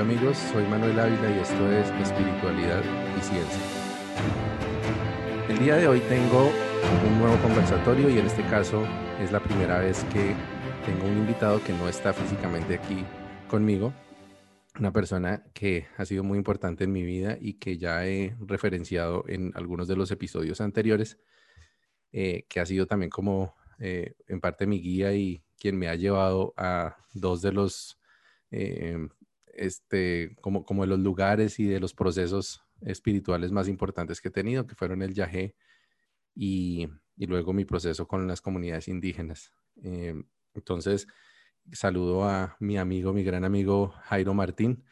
Hola amigos, soy Manuel Ávila y esto es Espiritualidad y Ciencia. El día de hoy tengo un nuevo conversatorio y en este caso es la primera vez que tengo un invitado que no está físicamente aquí conmigo, una persona que ha sido muy importante en mi vida y que ya he referenciado en algunos de los episodios anteriores, eh, que ha sido también como eh, en parte mi guía y quien me ha llevado a dos de los, eh, este, como, como de los lugares y de los procesos espirituales más importantes que he tenido, que fueron el Yahé y, y luego mi proceso con las comunidades indígenas. entonces, saludo a mi amigo, mi gran amigo Jairo Martín.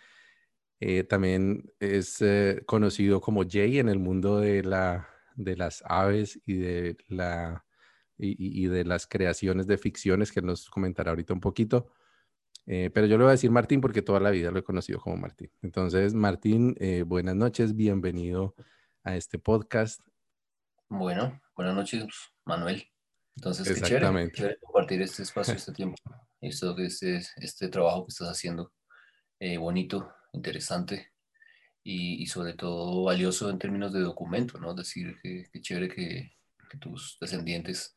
Eh, también es eh, conocido como Jay en el mundo de, la, de las aves y de, la, y, de las creaciones de ficciones, que nos comentará ahorita un poquito. Eh, pero yo le voy a decir Martín porque toda la vida lo he conocido como Martín. Entonces, Martín, buenas noches, bienvenido a este podcast. Bueno, buenas noches, Manuel. Entonces, qué chévere, chévere compartir este espacio, este tiempo esto, este, este trabajo que estás haciendo, eh, bonito, interesante y, y, sobre todo valioso en términos de documento, ¿no? Decir, que, chévere que, que, tus descendientes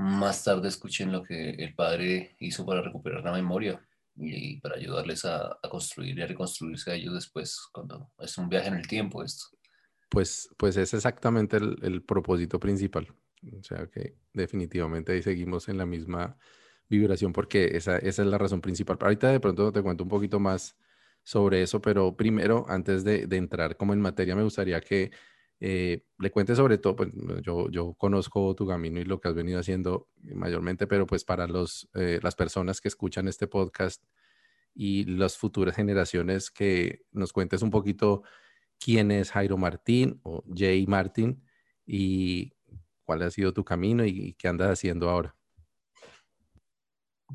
más tarde escuchen lo que el padre hizo para recuperar la memoria y, para ayudarles a, a, construir y a reconstruirse a ellos después, cuando es un viaje en el tiempo esto. Pues, pues es exactamente el, el propósito principal. O sea que definitivamente ahí seguimos en la misma vibración porque esa, esa es la razón principal. Ahorita de pronto te cuento un poquito más sobre eso, pero primero, antes de, de entrar como en materia, me gustaría que eh, le cuentes sobre todo, pues yo, yo conozco tu camino y lo que has venido haciendo mayormente, pero pues para los, eh, las personas que escuchan este podcast y las futuras generaciones, que nos cuentes un poquito quién es Jairo Martín o Jay Martín y cuál ha sido tu camino y qué andas haciendo ahora.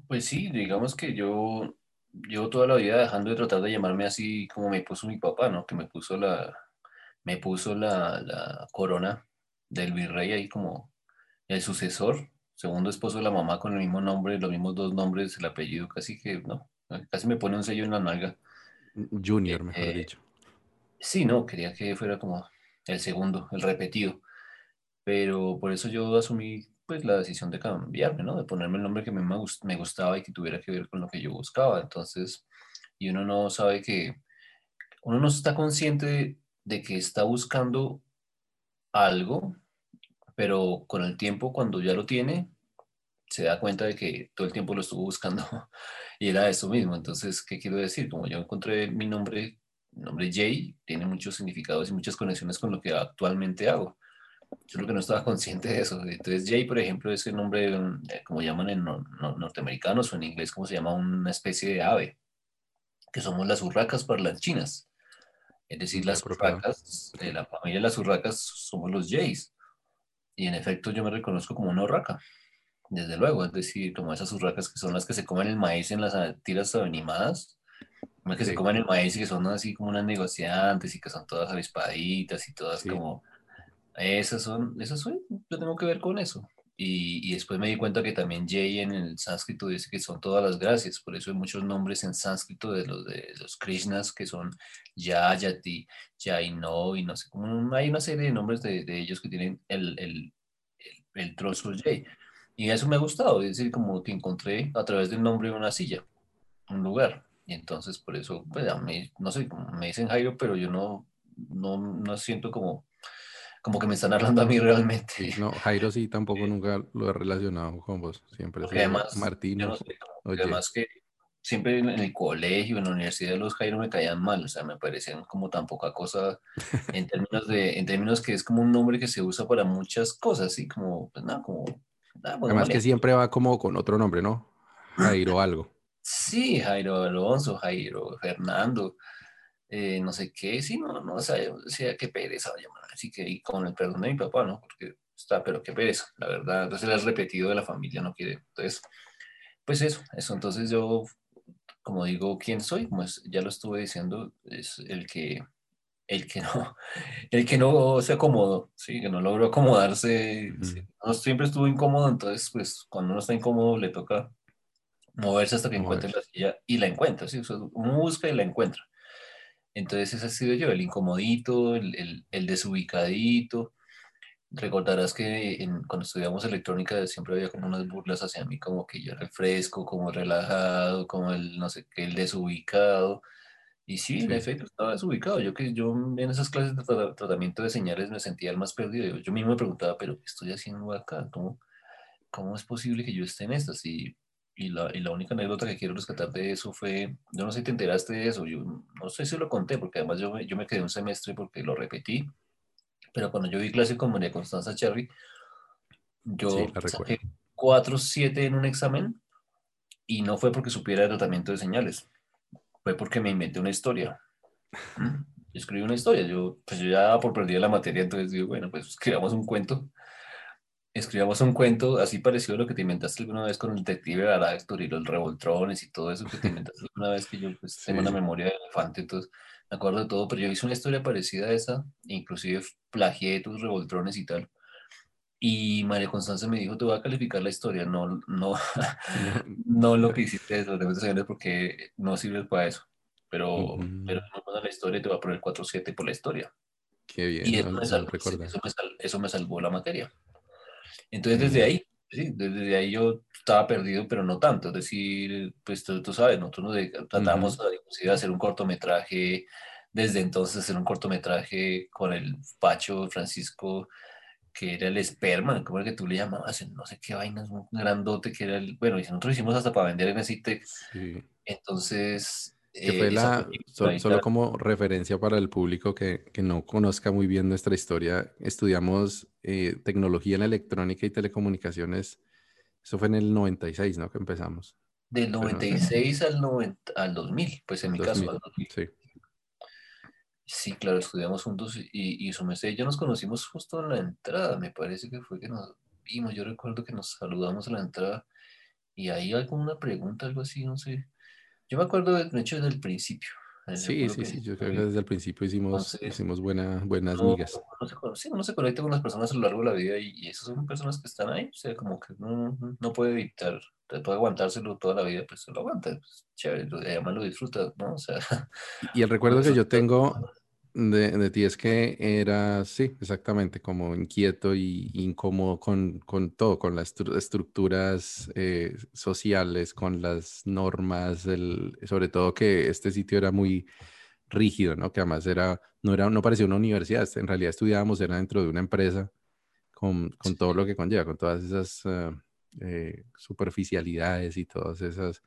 Pues sí, digamos que yo llevo toda la vida dejando de tratar de llamarme así como me puso mi papá, ¿no? Que me puso la, me puso la, la corona del virrey ahí como el sucesor, segundo esposo de la mamá con el mismo nombre, los mismos dos nombres, el apellido, casi que, no, casi me pone un sello en la nalga. Junior, mejor eh, dicho. Sí, no, quería que fuera como el segundo, el repetido. Pero por eso yo asumí pues la decisión de cambiarme, ¿no? De ponerme el nombre que me, me gustaba y que tuviera que ver con lo que yo buscaba. Entonces, y uno no sabe que, uno no está consciente de, que está buscando algo, pero con el tiempo, cuando ya lo tiene, se da cuenta de que todo el tiempo lo estuvo buscando y era eso mismo. Entonces, ¿qué quiero decir? Como yo encontré mi nombre, mi nombre Jay, tiene muchos significados y muchas conexiones con lo que actualmente hago. Yo creo que no estaba consciente de eso. Entonces, Jay, por ejemplo, es el nombre, eh, como llaman en norteamericanos o en inglés, como se llama una especie de ave, que somos las urracas parlanchinas. Es decir, las urracas, de la familia de las urracas somos los Jays. Y en efecto, yo me reconozco como una urraca, desde luego. Es decir, como esas urracas que son las que se comen el maíz en las tiras animadas, las que se comen el maíz y que son así como unas negociantes y que son todas avispaditas y todas como esas son, esas son, yo tengo que ver con eso. Y, y, después me di cuenta que también Jay en el sánscrito dice que son todas las gracias, por eso hay muchos nombres en sánscrito de los, de los Krishnas que son Yayati, Jaino y no sé, como hay una serie de nombres de, de ellos que tienen el, el, el, trozo Jay. Y eso me ha gustado, es decir, como que encontré a través del nombre una silla, un lugar. Y entonces por eso, pues a mí, no sé, me dicen Jairo, pero yo no, no, no siento como como que me están hablando a mí realmente. No, Jairo sí tampoco nunca lo he relacionado con vos, siempre. además, Martín. además que siempre en el colegio, en la universidad, los Jairo me caían mal, o sea, me parecían como tan poca cosa en términos de, en términos que es como un nombre que se usa para muchas cosas, ¿sí? Como, pues nada, como... además que siempre va como con otro nombre, ¿no? Jairo algo. Sí, Jairo Alonso, Jairo Fernando, eh, no sé qué, sí, no, no, o sea, qué pereza así que y con el perdón de mi papá, ¿no? Porque está, pero qué pereza, la verdad, entonces el repetido de la familia no quiere, entonces, pues eso, eso, entonces yo, como digo, ¿quién soy? Como ya lo estuve diciendo, es el que, el que no, el que no se acomodó, sí, que no logró acomodarse, no, siempre estuvo incómodo, entonces, pues, cuando uno está incómodo le toca moverse hasta que encuentre la silla y la encuentra, ¿sí? uno busca y la encuentra. Entonces ese ha sido yo, el incomodito, el, el, el desubicadito. Recordarás que cuando estudiamos electrónica siempre había como unas burlas hacia mí, como que yo era fresco, como relajado, como el no sé qué, el desubicado. Y sí, en efecto, estaba desubicado. Yo que yo en esas clases de tratamiento de señales me sentía el más perdido. Yo, mismo me preguntaba, pero ¿qué estoy haciendo acá? ¿Cómo, cómo es posible que yo esté en estas? Y, y, la, y la única anécdota que quiero rescatar de eso fue, yo no sé si te enteraste de eso, yo no sé si lo conté, porque además yo, yo me quedé un semestre porque lo repetí, pero cuando yo vi clase con María Constanza Cherry, yo saqué 4-7 en un examen y no fue porque supiera el tratamiento de señales fue porque me inventé una historia. escribí una historia, yo, pues yo ya por perdida la materia, entonces digo, bueno, pues escribamos un cuento. Escribamos un cuento así parecido a lo que te inventaste alguna vez con el detective Aractor y los revoltrones y todo eso que te inventaste alguna vez que yo pues tengo una memoria de elefante, entonces me acuerdo de todo, pero yo hice una historia parecida a esa, inclusive plagié tus revoltrones y tal. Y María Constanza me dijo, te voy a calificar la historia, no, no, no lo que hiciste de los demás porque no sirves para eso. Pero, pero no la historia te voy a poner 4-7 por la historia. Qué bien. Y eso, me salvó, eso, me salvó la materia. Entonces, desde ahí, sí, desde ahí yo estaba perdido, pero no tanto. Es decir, pues tú, tú sabes, nosotros nos tratamos de hacer un cortometraje, desde entonces hacer un cortometraje con el Pacho Francisco que era el esperma, como el que tú le llamabas, no sé qué vainas, un grandote que era el, bueno, y nosotros hicimos hasta para vender en Citex. Entonces... Que fue eh, la, solo como referencia para el público que, que, no conozca muy bien nuestra historia, estudiamos eh, tecnología en electrónica y telecomunicaciones, eso fue en el 96, ¿no? Que empezamos. Del 96 al, 90, al 2000, pues en mi caso, al 2000. Sí. Sí, claro, estudiamos juntos y, y su merced y yo nos conocimos justo en la entrada, me parece que fue que nos vimos, yo recuerdo que nos saludamos a la entrada y ahí alguna pregunta, algo así, no sé. Yo me acuerdo de hecho desde el principio. Sí, sí, sí, yo creo que desde el principio hicimos, hicimos buena, buenas migas. No, sí, uno se conecta con las personas a lo largo de la vida y, y, esas son personas que están ahí, o sea, como que no, no puede evitar, puede aguantárselo toda la vida, pues se lo aguanta, pues, chévere, además lo disfruta, ¿no? O sea. Y el recuerdo que yo tengo de, de, ti es que era, sí, exactamente, como inquieto y incómodo con, con todo, con las estructuras eh, sociales, con las normas, el, sobre todo que este sitio era muy rígido, ¿no? Que además era, no, era, no parecía una universidad, en realidad estudiábamos, era dentro de una empresa con, con todo lo que conlleva, con todas esas eh, eh, superficialidades y todas esas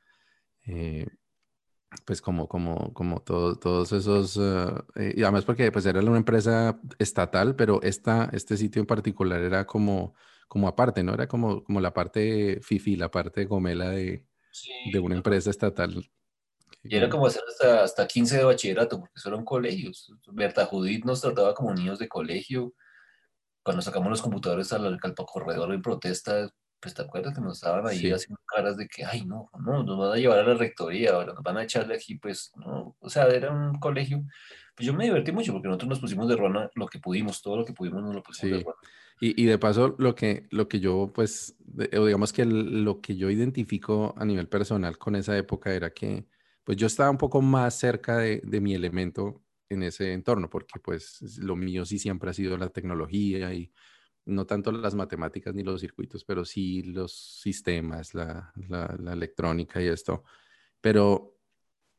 pues como, como, como todos esos, uh, y además porque pues era una empresa estatal, pero esta, este sitio en particular era como, como aparte, ¿no? Era como, como la parte FIFI, la parte gomela de, de una empresa estatal. Y era como hacer hasta, hasta 15 de bachillerato, porque eso eran colegios. Berta Judith nos trataba como niños de colegio. Cuando sacamos los computadores al, al corredor en protesta, pues te acuerdas que nos estaban ahí haciendo caras de que, ay, no, no, nos van a llevar a la rectoría, ahora nos van a echarle aquí, pues, no, o sea, era un colegio, pues yo me divertí mucho porque nosotros nos pusimos de rona lo que pudimos, todo lo que pudimos nos lo pusimos de rona. Y, y, de paso, lo que, lo que yo, pues, o digamos que lo que yo identifico a nivel personal con esa época era que, pues, yo estaba un poco más cerca de, de mi elemento en ese entorno, porque, pues, lo mío sí siempre ha sido la tecnología y no tanto las matemáticas ni los circuitos, pero sí los sistemas, la, la, electrónica y esto. Pero,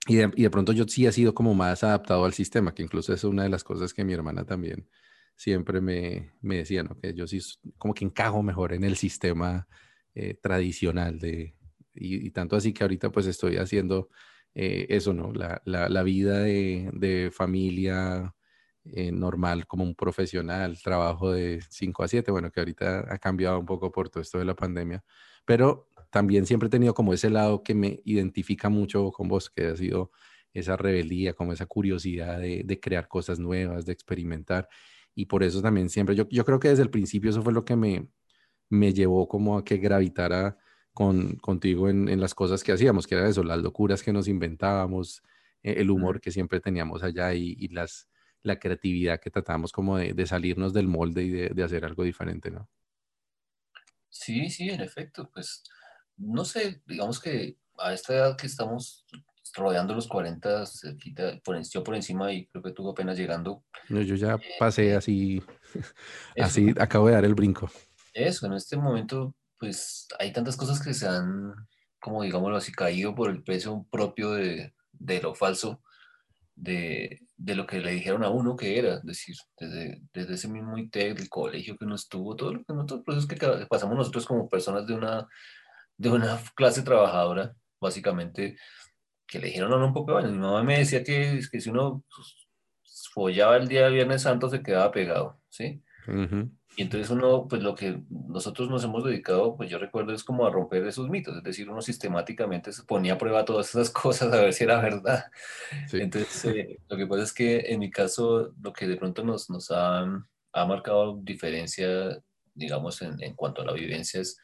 y de, y de, pronto yo sí he sido como más adaptado al sistema, que incluso es una de las cosas que mi hermana también siempre me, me decía, ¿no? Que yo sí como que encajo mejor en el sistema eh, tradicional de, y, tanto así que ahorita pues estoy haciendo eh, eso, ¿no? La, la, vida de, de familia, eh, normal como un profesional, trabajo de 5 a 7, bueno, que ahorita ha cambiado un poco por todo esto de la pandemia, pero también siempre he tenido como ese lado que me identifica mucho con vos, que ha sido esa rebeldía, como esa curiosidad de, de crear cosas nuevas, de experimentar. Y por eso también siempre, yo, yo creo que desde el principio eso fue lo que me, me llevó como a que gravitara con, contigo en, en, las cosas que hacíamos, que era eso, las locuras que nos inventábamos, eh, el humor que siempre teníamos allá y, y las, la creatividad que tratamos como de, salirnos del molde y de, hacer algo diferente, ¿no? Sí, sí, en efecto, pues no sé, digamos que a esta edad que estamos rodeando los 40, por, yo por encima y creo que tú apenas llegando. No, yo ya eh, pasé así, así acabo de dar el brinco. Eso, en este momento, pues hay tantas cosas que se han, como digámoslo así, caído por el peso propio de, de lo falso, de, de, lo que le dijeron a uno que era, es decir, desde, desde ese mismo ITEC, del colegio que uno estuvo, todo lo que nosotros, procesos que pasamos nosotros como personas de una, de una clase trabajadora, básicamente, que le dijeron a uno un poco, bueno, mi mamá me decía que, que si uno follaba el día de Viernes Santo se quedaba pegado, ¿sí? Y entonces uno, pues lo que nosotros nos hemos dedicado, pues yo recuerdo es como a romper esos mitos, es decir, uno sistemáticamente se ponía a prueba todas esas cosas a ver si era verdad. Entonces, eh, lo que pasa es que en mi caso, lo que de pronto nos, nos ha, ha marcado diferencia, digamos, en, en cuanto a la vivencia es,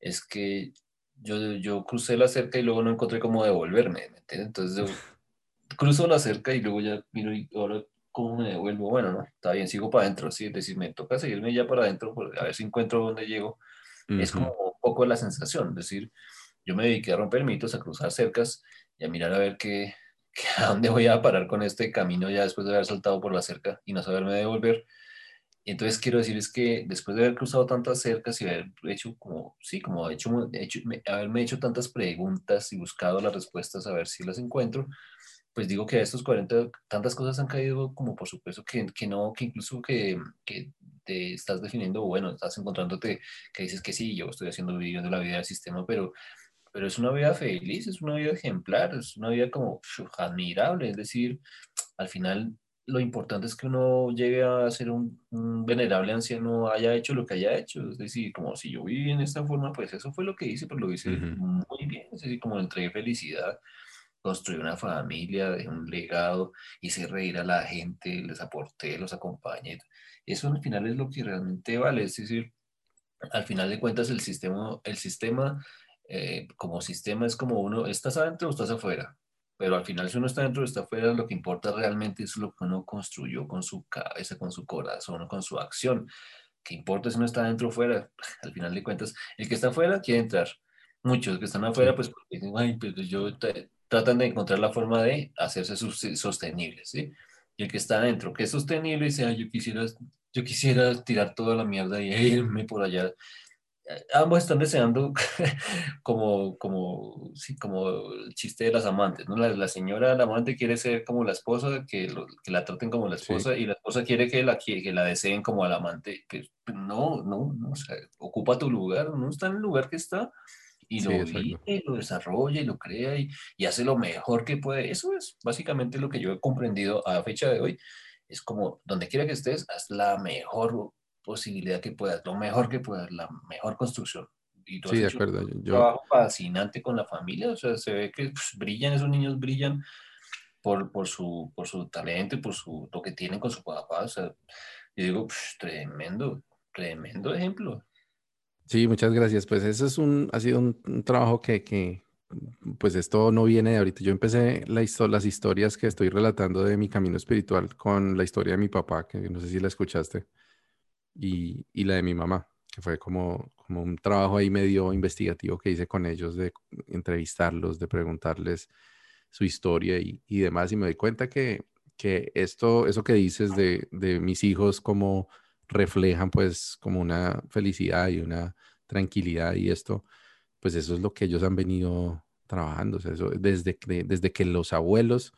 es que yo, yo crucé la cerca y luego no encontré cómo devolverme, ¿me entiendes? Entonces yo cruzo la cerca y luego ya miro y ahora cómo me devuelvo. Bueno, no, está bien, sigo para adentro, sí, es decir, me toca seguirme ya para adentro a ver si encuentro dónde llego. Es como un poco la sensación, es decir, yo me dediqué a romper mitos, a cruzar cercas y a mirar a ver qué, a dónde voy a parar con este camino ya después de haber saltado por la cerca y no saberme devolver. Entonces quiero decir es que después de haber cruzado tantas cercas y haber hecho como, sí, como hecho, hecho, haberme hecho tantas preguntas y buscado las respuestas a ver si las encuentro, pues digo que a estos 40 tantas cosas han caído como por supuesto que, que no, que incluso que, que, te estás definiendo, bueno, estás encontrándote, que dices que sí, yo estoy haciendo viviendo la vida del sistema, pero, pero es una vida feliz, es una vida ejemplar, es una vida como admirable, es decir, al final lo importante es que uno llegue a ser un, venerable anciano, haya hecho lo que haya hecho. Es decir, como si yo viví en esta forma, pues eso fue lo que hice, pues lo hice muy bien. Es decir, como entregué felicidad, construí una familia, dejé un legado, hice reír a la gente, les aporté, los acompañé. Eso al final es lo que realmente vale. Es decir, al final de cuentas el sistema, el sistema eh, como sistema es como uno, ¿estás adentro o estás afuera? pero al final si uno está dentro o está afuera, lo que importa realmente es lo que uno construyó con su cabeza, con su corazón, con su acción. ¿Qué importa si uno está dentro o fuera? Al final de cuentas, el que está afuera quiere entrar. Muchos que están afuera, pues dicen, ay, pues yo tratan de encontrar la forma de hacerse sostenibles, ¿sí? Y el que está adentro, que es sostenible, dice, ay, yo quisiera, yo quisiera tirar toda la mierda y irme por allá ambos están deseando como, como, sí, como el chiste de las amantes, ¿no? La, señora, la amante quiere ser como la esposa, que, que la traten como la esposa, y la esposa quiere que la, que la deseen como al amante. Que no, no, no, o sea, ocupa tu lugar, no está en el lugar que está, y lo vive, lo desarrolla, y lo crea, y, y hace lo mejor que puede. Eso es básicamente lo que yo he comprendido a fecha de hoy. Es como, donde quiera que estés, haz la mejor posibilidad que puedas, lo mejor que puedas, la mejor construcción. Y sí, de acuerdo. Un trabajo fascinante con la familia, o sea, se ve que pues, brillan, esos niños brillan por, por, su, por su talento y por su, lo que tienen con su papá. O sea, yo digo, tremendo, tremendo ejemplo. Sí, muchas gracias. Pues eso es un, ha sido un, trabajo que, que, pues esto no viene de ahorita. Yo empecé la las historias que estoy relatando de mi camino espiritual con la historia de mi papá, que no sé si la escuchaste y, y, la de mi mamá, que fue como, como un trabajo ahí medio investigativo que hice con ellos de entrevistarlos, de preguntarles su historia y, y demás. Y me doy cuenta que, que esto, eso que dices de, de mis hijos como reflejan pues como una felicidad y una tranquilidad y esto, pues eso es lo que ellos han venido trabajando. eso, desde, que, desde que los abuelos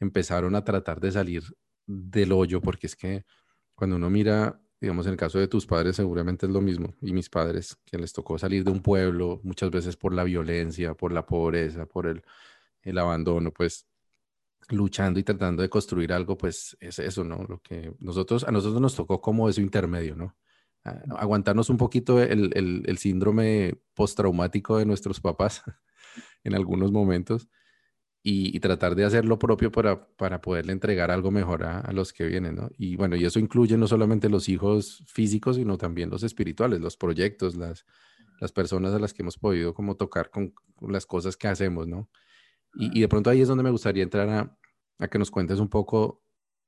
empezaron a tratar de salir del hoyo, porque es que cuando uno mira digamos, en el caso de tus padres seguramente es lo mismo, y mis padres, que les tocó salir de un pueblo muchas veces por la violencia, por la pobreza, por el, el abandono, pues luchando y tratando de construir algo, pues es eso, ¿no? Lo que nosotros, a nosotros nos tocó como eso intermedio, ¿no? aguantarnos un poquito el, el, el síndrome postraumático de nuestros papás en algunos momentos y, tratar de hacer lo propio para, para poderle entregar algo mejor a, los que vienen, ¿no? Y bueno, y eso incluye no solamente los hijos físicos, sino también los espirituales, los proyectos, las, las personas a las que hemos podido como tocar con, las cosas que hacemos, ¿no? Y, de pronto ahí es donde me gustaría entrar a, que nos cuentes un poco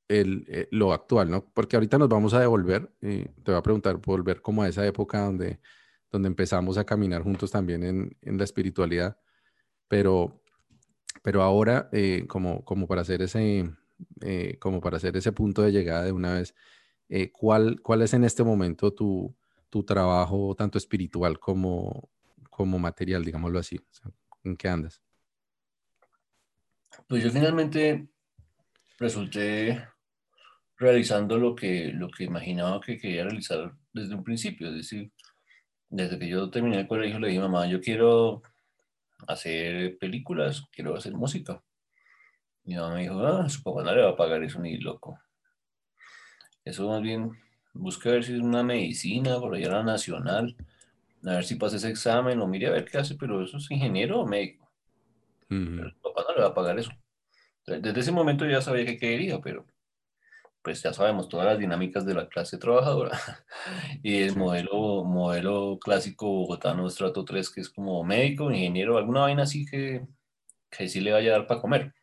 el, eh, lo actual, ¿no? Porque ahorita nos vamos a devolver, y te voy a preguntar, volver como a esa época donde, donde empezamos a caminar juntos también en, en la espiritualidad pero, pero ahora, eh, como, como, para hacer ese, eh, como para hacer ese punto de llegada de una vez, eh, ¿cuál, ¿cuál es en este momento tu, tu trabajo, tanto espiritual como, como material, digámoslo así? ¿En qué andas? Pues yo finalmente resulté realizando lo que, lo que imaginaba que quería realizar desde un principio. Es decir, desde que yo terminé el colegio le dije, mamá, yo quiero hacer películas, quiero hacer música. Mi mamá me dijo, ah, su papá no le va a pagar eso ni loco. Eso más bien, busca ver si es una medicina por allá la nacional, a ver si pasa ese examen o mire a ver qué hace, pero eso es ingeniero o médico. Pero su papá no le va a pagar eso. Desde ese momento ya sabía que quería, pero pues ya sabemos todas las dinámicas de la clase trabajadora. Y el modelo, modelo clásico bogotano estrato 3 que es como médico, ingeniero, alguna vaina así que, que sí le vaya a dar para comer,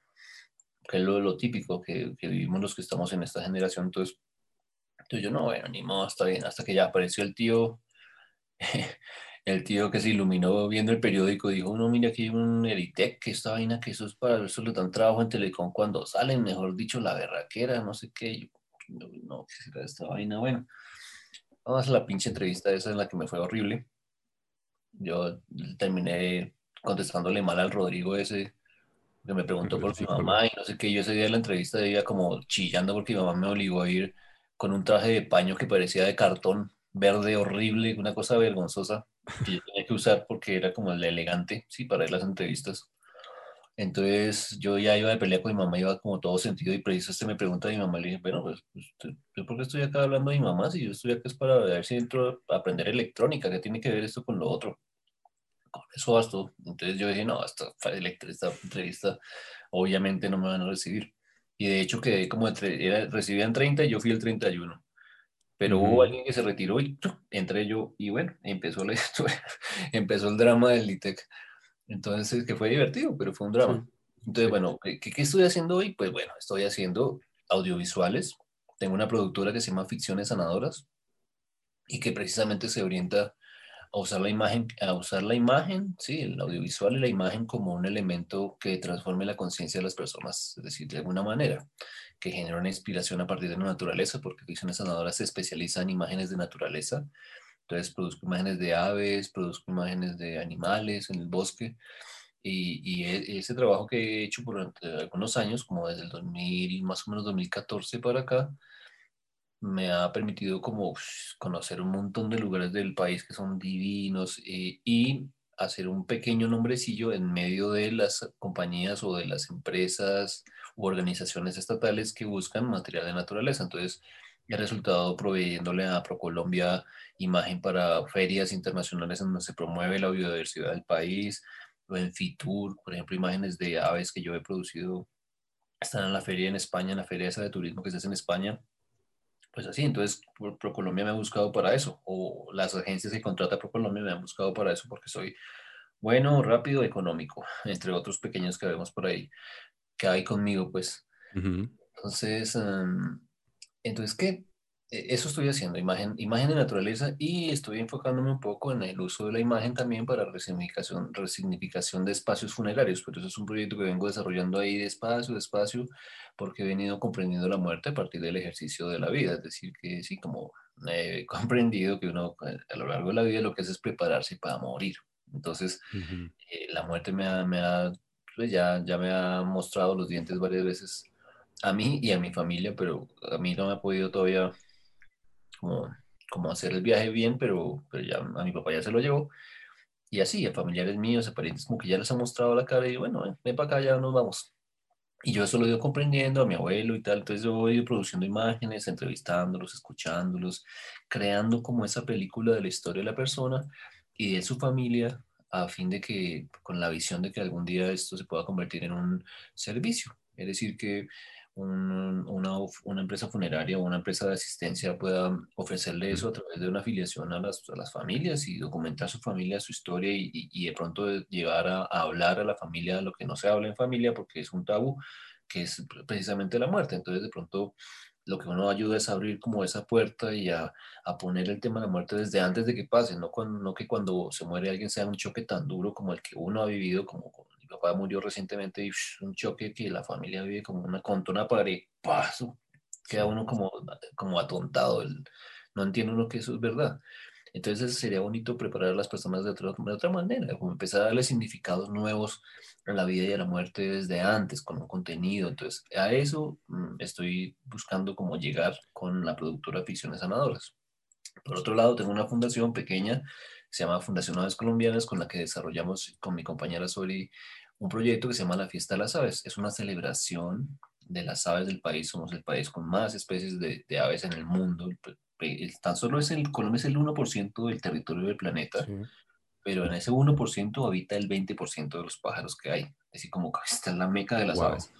que es lo, lo típico que, que, vivimos los que estamos en esta generación. Entonces, entonces yo no, bueno, ni modo, está bien, hasta que ya apareció el tío el tío que se iluminó viendo el periódico dijo, no, mira aquí hay un Eritec, que esta vaina, que eso es para eso le dan trabajo en Telecom cuando salen, mejor dicho, la berraquera, no sé qué, yo, no, ¿qué será esta vaina? Bueno, vamos a la pinche entrevista esa en la que me fue horrible. Yo terminé contestándole mal al Rodrigo ese, que me preguntó por mi mamá y no sé qué, yo ese día de la entrevista iba como chillando porque mi mamá me obligó a ir con un traje de paño que parecía de cartón verde horrible, una cosa vergonzosa que yo tenía que usar porque era como el elegante, sí, para ir las entrevistas. Entonces yo ya iba de pelea con mi mamá, iba como todo sentido y preciso este me pregunta a mi mamá, le dije, bueno, pues, pues ¿yo por qué estoy acá hablando de mi mamá si yo estoy acá es para ver si entro a aprender electrónica, ¿qué tiene que ver esto con lo otro? Con eso bastó. Entonces yo dije, no, esta, esta entrevista obviamente no me van a recibir. Y de hecho quedé como entre, era, recibían 30 y yo fui el 31. Pero hubo alguien que se retiró y entré yo y bueno, empezó la historia, empezó el drama del LITEC. Entonces, que fue divertido, pero fue un drama. Entonces, bueno, ¿qué, ¿qué, estoy haciendo hoy? Pues bueno, estoy haciendo audiovisuales. Tengo una productora que se llama Ficciones Sanadoras y que precisamente se orienta a usar la imagen, a usar la imagen, sí, el audiovisual y la imagen como un elemento que transforme la conciencia de las personas, es decir, de alguna manera que genera una inspiración a partir de la naturaleza, porque Ficciones Sanadoras se especializa en imágenes de naturaleza. Entonces produzco imágenes de aves, produzco imágenes de animales en el bosque. Y, y e, ese trabajo que he hecho durante algunos años, como desde el 2000, más o menos 2014 para acá, me ha permitido como conocer un montón de lugares del país que son divinos eh, y hacer un pequeño nombrecillo en medio de las compañías o de las empresas u organizaciones estatales que buscan material de naturaleza. Entonces, he resultado proveyéndole a ProColombia imagen para ferias internacionales en donde se promueve la biodiversidad del país, o en FITUR, por ejemplo, imágenes de aves que yo he producido están en la feria en España, en la feria esa de turismo que se hace en España. Pues así, entonces ProColombia me ha buscado para eso, o las agencias que contrata ProColombia me han buscado para eso, porque soy bueno, rápido, económico, entre otros pequeños que vemos por ahí que hay conmigo, pues. Entonces, em, entonces, ¿qué? E, eso estoy haciendo, imagen, imagen de naturaleza y estoy enfocándome un poco en el uso de la imagen también para resignificación, resignificación de espacios funerarios. Por eso es un proyecto que vengo desarrollando ahí despacio, despacio, porque he venido comprendiendo la muerte a partir del ejercicio de la vida. Es decir, que sí, como he comprendido que uno eh, a lo largo de la vida lo que hace es prepararse para morir. Entonces, eh, la muerte me ha, me ha pues ya, ya me ha mostrado los dientes varias veces a mí y a mi familia, pero a mí no me ha podido todavía como, como hacer el viaje bien, pero, pero ya a mi papá ya se lo llevó. Y así, a familiares míos, a parientes, como que ya les ha mostrado la cara y bueno, ven, para acá, ya nos vamos. Y yo eso lo he ido comprendiendo a mi abuelo y tal, entonces yo he ido produciendo imágenes, entrevistándolos, escuchándolos, creando como esa película de la historia de la persona y de su familia a fin de que, con la visión de que algún día esto se pueda convertir en un servicio. Es decir, que una, una, empresa funeraria o una empresa de asistencia pueda ofrecerle eso a través de una afiliación a las, a las familias y documentar su familia, su historia y, y, de pronto llegar a, a, hablar a la familia lo que no se habla en familia porque es un tabú, que es precisamente la muerte. Entonces, de pronto lo que uno ayuda es a abrir como esa puerta y a, a, poner el tema de la muerte desde antes de que pase, no, cuando, no que cuando se muere alguien sea un choque tan duro como el que uno ha vivido, como con mi papá murió recientemente y un choque que la familia vive como una contra una pared, paso, queda uno como, como atontado, el, no entiende uno que eso es verdad. Entonces sería bonito preparar a las personas de otra, de otra manera, como empezar a darle significados nuevos a la vida y a la muerte desde antes, con un contenido. Entonces a eso mm, estoy buscando cómo llegar con la productora Ficciones Sanadoras. Por otro lado, tengo una fundación pequeña, se llama Fundación Aves Colombianas, con la que desarrollamos con mi compañera sobre un proyecto que se llama La Fiesta de las Aves. Es una celebración de las aves del país. Somos el país con más especies de, de aves en el mundo tan solo es el, Colombia es el 1% del territorio del planeta, pero en ese 1% habita el 20% de los pájaros que hay, así como que está en la meca de las aves.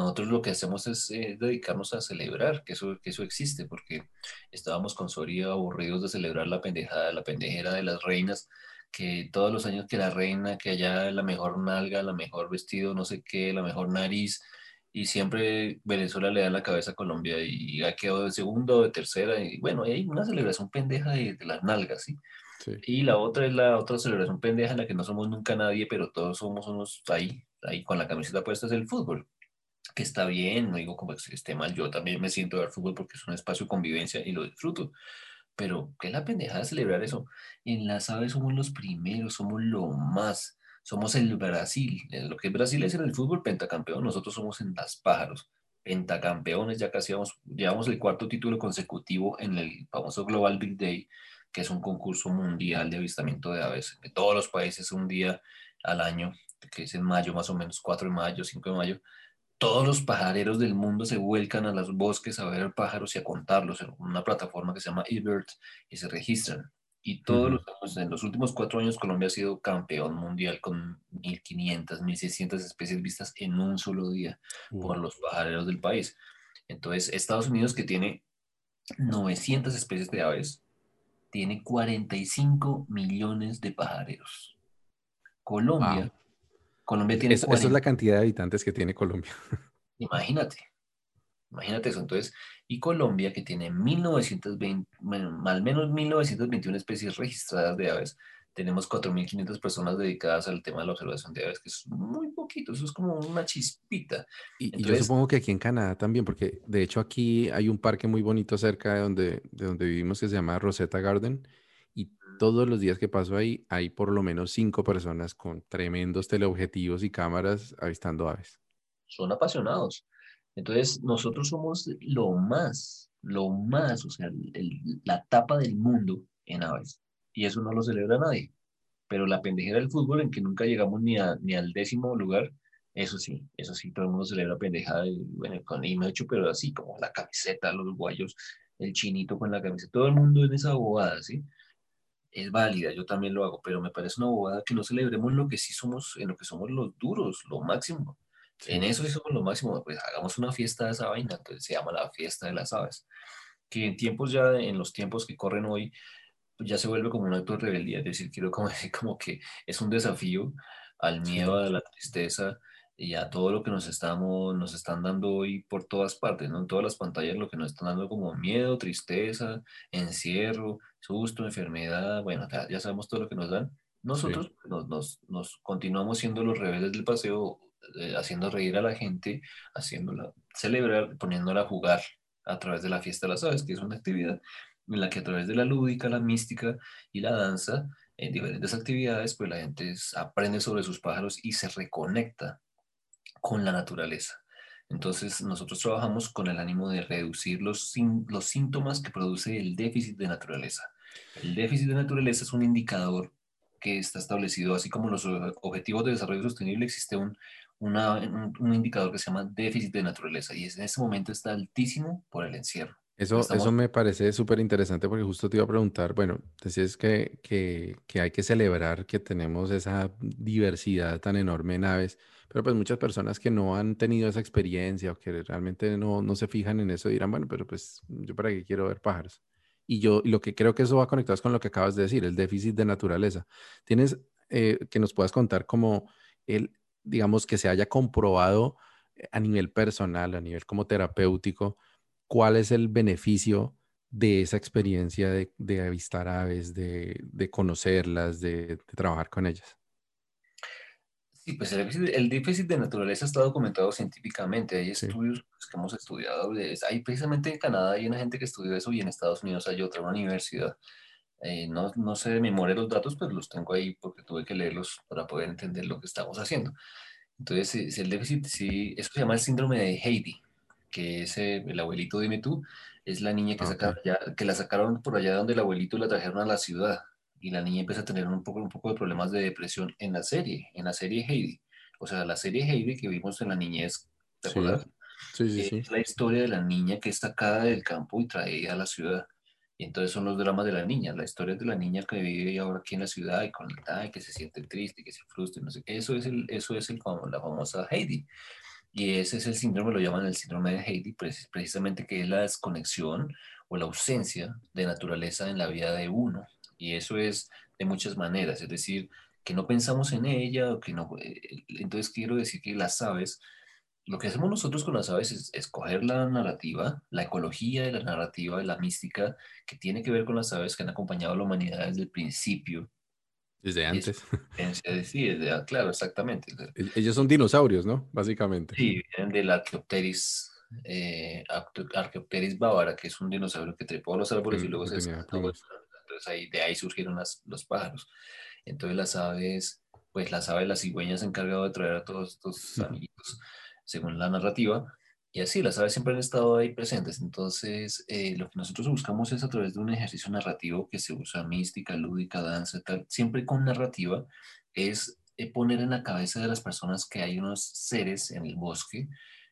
Nosotros lo que hacemos es eh, dedicarnos a celebrar que eso, que eso existe, porque estábamos con Soria aburridos de celebrar la pendejada, la pendejera de las reinas, que todos los años que la reina, que allá la mejor nalga, la mejor vestido, no sé qué, la mejor nariz, y siempre Venezuela le da la cabeza a Colombia y ha quedado de segunda o de tercera. Y bueno, hay una celebración pendeja de, las nalgas, ¿sí? Y la otra es la otra celebración pendeja en la que no somos nunca nadie, pero todos somos unos ahí, ahí con la camiseta puesta es el fútbol. Que está bien, no digo como que esté mal, yo también me siento a ver fútbol porque es un espacio de convivencia y lo disfruto. Pero, ¿qué la pendeja de celebrar eso? En las aves somos los primeros, somos lo más somos el Brasil. Lo que Brasil es en el fútbol pentacampeón. Nosotros somos en las pájaros. Pentacampeones, ya casi vamos, llevamos el cuarto título consecutivo en el famoso Global Big Day, que es un concurso mundial de avistamiento de aves de todos los países un día al año, que es en mayo más o menos, 4 de mayo, 5 de mayo. Todos los pajareros del mundo se vuelcan a los bosques a ver pájaros y a contarlos en una plataforma que se llama eBird y se registran. Y todos los años, en los últimos cuatro años, Colombia ha sido campeón mundial con 1.500, 1.600 especies vistas en un solo día por los pajareros del país. Entonces, Estados Unidos, que tiene 900 especies de aves, tiene 45 millones de pajareros. Colombia, Colombia tiene... Eso, es la cantidad de habitantes que tiene Colombia. Imagínate. Imagínate eso. Entonces, y Colombia, que tiene 1920, al menos 1921 especies registradas de aves, tenemos 4.500 personas dedicadas al tema de la observación de aves, que es muy poquito, eso es como una chispita. Y, yo supongo que aquí en Canadá también, porque de hecho aquí hay un parque muy bonito cerca de donde, de donde vivimos que se llama Rosetta Garden, y todos los días que paso ahí hay por lo menos cinco personas con tremendos teleobjetivos y cámaras avistando aves. Son apasionados. Entonces, nosotros somos lo más, lo más, o sea, la tapa del mundo en aves. Y eso no lo celebra nadie. Pero la pendejera del fútbol, en que nunca llegamos ni, ni al décimo lugar, eso sí, eso sí, todo el mundo celebra pendejada, y, bueno, con hecho, pero así como la camiseta, los guayos, el chinito con la camiseta, todo el mundo en esa ¿sí? Es válida, yo también lo hago, pero me parece una bobada que no celebremos lo que sí somos, en lo que somos los duros, lo máximo. En eso sí somos lo máximo, pues hagamos una fiesta de esa vaina, entonces se llama la fiesta de las aves, que en tiempos ya, en los tiempos que corren hoy, pues ya se vuelve como un acto de rebeldía, es decir, quiero como decir como que es un desafío al miedo, a la tristeza y a todo lo que nos, estamos, nos están dando hoy por todas partes, ¿no? En todas las pantallas lo que nos están dando como miedo, tristeza, encierro, susto, enfermedad, bueno, ya, sabemos todo lo que nos dan. Nosotros nos, nos, nos continuamos siendo los rebeldes del paseo eh, haciendo reír a la gente, haciéndola celebrar, poniéndola a jugar a través de la fiesta de las aves, que es una actividad en la que a través de la lúdica, la mística y la danza, en diferentes actividades, pues la gente aprende sobre sus pájaros y se reconecta con la naturaleza. Entonces nosotros trabajamos con el ánimo de reducir los, los síntomas que produce el déficit de naturaleza. El déficit de naturaleza es un indicador que está establecido, así como los objetivos de desarrollo sostenible, existe un, un, indicador que se llama déficit de naturaleza y en ese momento está altísimo por el encierro. Eso, eso me parece súper interesante porque justo te iba a preguntar, bueno, decías que, que, que, hay que celebrar que tenemos esa diversidad tan enorme en aves, pero pues muchas personas que no han tenido esa experiencia o que realmente no, no se fijan en eso dirán, bueno, pero pues yo para qué quiero ver pájaros. Y yo lo que creo que eso va conectado con lo que acabas de decir, el déficit de naturaleza. Tienes eh, que nos puedas contar como el, digamos, que se haya comprobado eh, a nivel personal, a nivel como terapéutico, cuál es el beneficio de esa experiencia de, avistar aves, de, conocerlas, de, trabajar con ellas. Sí, pues el déficit, de naturaleza está documentado científicamente. Hay estudios pues, que hemos estudiado. Hay precisamente en Canadá hay una gente que estudió eso y en Estados Unidos hay otra, una universidad. Eh, no, no sé de memoria los datos, pero los tengo ahí porque tuve que leerlos para poder entender lo que estamos haciendo. Entonces, el déficit, sí, eso se llama el síndrome de Heidi, que es eh, el abuelito, dime tú, es la niña que, que la sacaron por allá donde el abuelito la trajeron a la ciudad y la niña empieza a tener un poco, un poco de problemas de depresión en la serie, en la serie Heidi. O sea, la serie Heidi que vimos en la niñez, ¿te acuerdas? Sí, sí, sí. Es la historia de la niña que está sacada del campo y traída a la ciudad. Y entonces son los dramas de la niña, la historia de la niña que vive ahora aquí en la ciudad y con y que se siente triste, que se frustra, no sé. Eso es, el, eso es el, la famosa Heidi. Y ese es el síndrome, lo llaman el síndrome de Heidi, precisamente que es la desconexión o la ausencia de naturaleza en la vida de uno. Y eso es de muchas maneras, es decir, que no pensamos en ella, o que no, eh, entonces quiero decir que las aves, lo que hacemos nosotros con las aves es escoger la narrativa, la ecología de la narrativa, la mística que tiene que ver con las aves que han acompañado a la humanidad desde el principio. Desde antes. Sí, desde, claro, exactamente. Ellos son dinosaurios, ¿no? Básicamente. Sí, vienen del Archaeopteris, eh, Archaeopteris bávara, que es un dinosaurio que trepó a los árboles y luego se ahí, de ahí surgieron los pájaros. Entonces las aves, pues las aves, las cigüeñas se han encargado de traer a todos estos amiguitos, según la narrativa, y así, las aves siempre han estado ahí presentes. Entonces, eh, lo que nosotros buscamos es a través de un ejercicio narrativo que se usa mística, lúdica, danza, tal, siempre con narrativa, es eh, poner en la cabeza de las personas que hay unos seres en el bosque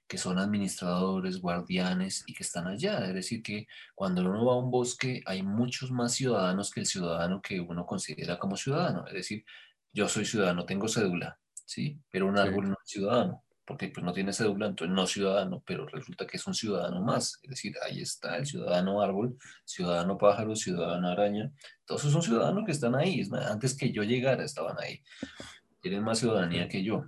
que son administradores, guardianes y que están allá. Es decir, que cuando uno va a un bosque hay muchos más ciudadanos que el ciudadano que uno considera como ciudadano. Es decir, yo soy ciudadano, tengo cédula, ¿sí? Pero un árbol no es ciudadano, porque pues no tiene cédula, entonces no ciudadano, pero resulta que es un ciudadano más. Es decir, ahí está el ciudadano árbol, ciudadano pájaro, ciudadano araña. Todos esos son ciudadanos que están ahí. Antes que yo llegara estaban ahí. Tienen más ciudadanía que yo.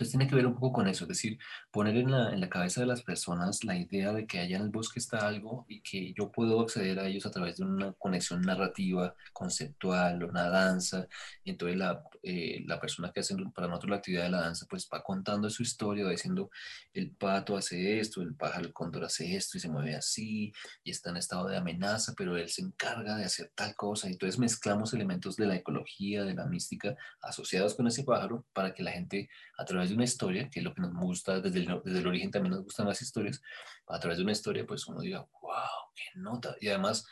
Entonces tiene que ver un poco con eso, es decir, poner en la, en la, cabeza de las personas la idea de que allá en el bosque está algo y que yo puedo acceder a ellos a través de una conexión narrativa, conceptual, una danza. Y entonces la, eh, la persona que hace para nosotros la actividad de la danza, pues va contando su historia, va diciendo, el pato hace esto, el pájaro, el cóndor hace esto y se mueve así y está en estado de amenaza, pero él se encarga de hacer tal cosa. Entonces mezclamos elementos de la ecología, de la mística asociados con ese pájaro para que la gente a través de una historia, que es lo que nos gusta desde el, desde el origen, también nos gustan las historias, a través de una historia, pues uno diga, wow, qué nota. Y además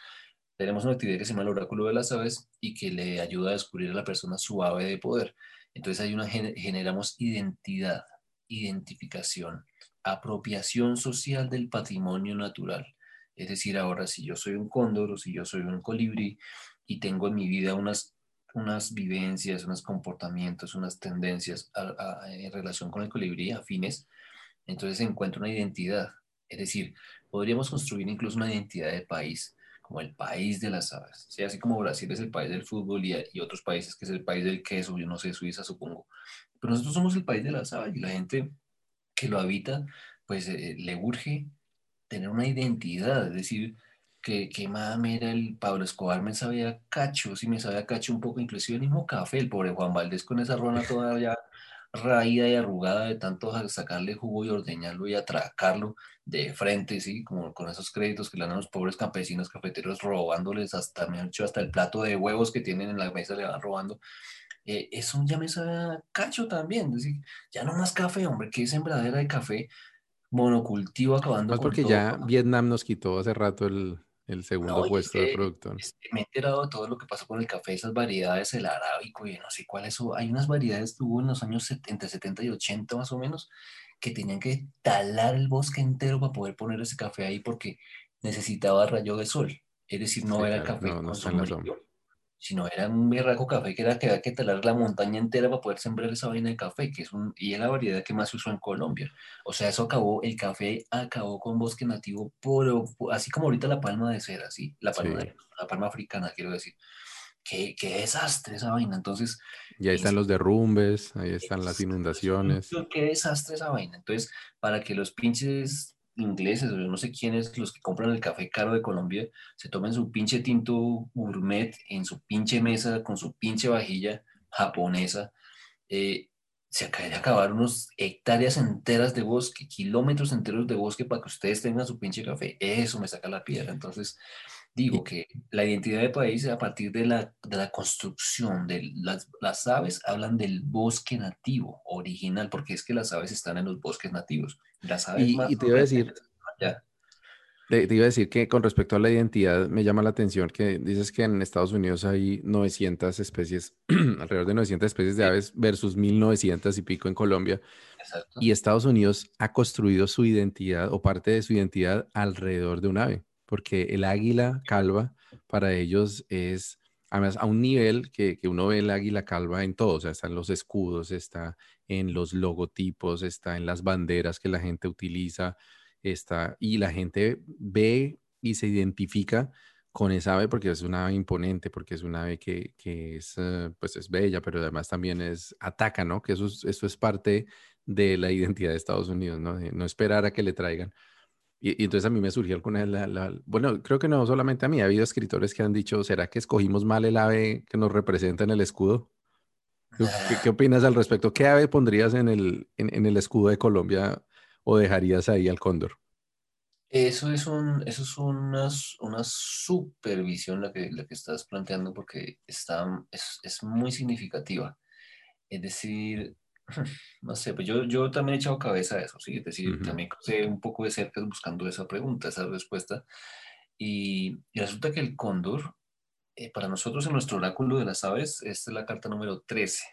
tenemos una actividad que se llama el oráculo de las aves y que le ayuda a descubrir a la persona su ave de poder. Entonces hay una, generamos identidad, identificación, apropiación social del patrimonio natural. Es decir, ahora si yo soy un cóndor o si yo soy un colibrí y tengo en mi vida unas unas vivencias, unos comportamientos, unas tendencias en relación con el colibrí afines, entonces se encuentra una identidad. Es decir, podríamos construir incluso una identidad de país, como el país de las aves. ¿sí? Así como Brasil es el país del fútbol y, y, otros países que es el país del queso, yo no sé, Suiza supongo. Pero nosotros somos el país de las aves y la gente que lo habita, pues eh, le urge tener una identidad, es decir, que, que era el Pablo Escobar, me sabía cacho, sí me sabía cacho un poco, inclusive el mismo café, el pobre Juan Valdés con esa rona toda ya raída y arrugada de tanto sacarle jugo y ordeñarlo y atracarlo de frente, sí, como con esos créditos que le dan a los pobres campesinos cafeteros robándoles hasta, me han hasta el plato de huevos que tienen en la mesa le van robando. Eh, eso ya me sabía cacho también, decir, ya no más café, hombre, que sembradera de café monocultivo acabando no, porque ya Vietnam nos quitó hace rato el, el segundo puesto de productor. Me he enterado de todo lo que pasó con el café, esas variedades, el arábico y no sé cuáles. Hay unas variedades que hubo en los años 70, 70 y 80 más o menos, que tenían que talar el bosque entero para poder poner ese café ahí porque necesitaba rayo de sol. Es decir, no era café no, con sino era un berraco café que era que había que talar la montaña entera para poder sembrar esa vaina de café, que es un, y es la variedad que más se usó en Colombia. O sea, eso acabó, el café acabó con bosque nativo, por, así como ahorita la palma de cera, ¿sí? La palma, la palma africana, quiero decir. Qué, qué, desastre esa vaina. Entonces. Y ahí están los derrumbes, ahí están las inundaciones. Qué desastre esa vaina. Entonces, para que los pinches ingleses, o no sé quiénes, los que compran el café caro de Colombia, se tomen su pinche tinto gourmet en su pinche mesa con su pinche vajilla japonesa. Eh, se acaba de acabar unos hectáreas enteras de bosque, kilómetros enteros de bosque para que ustedes tengan su pinche café. Eso me saca la piedra. Entonces, digo que la identidad de país a partir de la, de la construcción de las, las, aves hablan del bosque nativo original, porque es que las aves están en los bosques nativos. Las aves y, y te iba a decir, te, iba a decir que con respecto a la identidad, me llama la atención que dices que en Estados Unidos hay 900 especies, alrededor de 900 especies de aves versus 1900 y pico en Colombia. Exacto. Y Estados Unidos ha construido su identidad o parte de su identidad alrededor de un ave, porque el águila calva para ellos es, además, a un nivel que, que uno ve el águila calva en todo, o sea, está en los escudos, está en los logotipos, está en las banderas que la gente utiliza Está, y la gente ve y se identifica con esa ave porque es una ave imponente, porque es una ave que, que es, eh, pues es bella, pero además también es, ataca, ¿no? Que eso es, eso es parte de la identidad de Estados Unidos, ¿no? no esperar a que le traigan. Y, entonces a mí me surgió con la, bueno, creo que no solamente a mí, ha habido escritores que han dicho, ¿será que escogimos mal el ave que nos representa en el escudo? ¿Qué, qué, opinas al respecto? ¿Qué ave pondrías en el, en, en el escudo de Colombia o dejarías ahí al cóndor? Eso es, un, eso es una, una supervisión la que, la que estás planteando porque está, es, es muy significativa. Es decir, no sé, pues yo, yo también he echado cabeza a eso, ¿sí? Es decir, también sé un poco de cerca buscando esa pregunta, esa respuesta. Y, y resulta que el cóndor, eh, para nosotros en nuestro oráculo de las aves, esta es la carta número 13,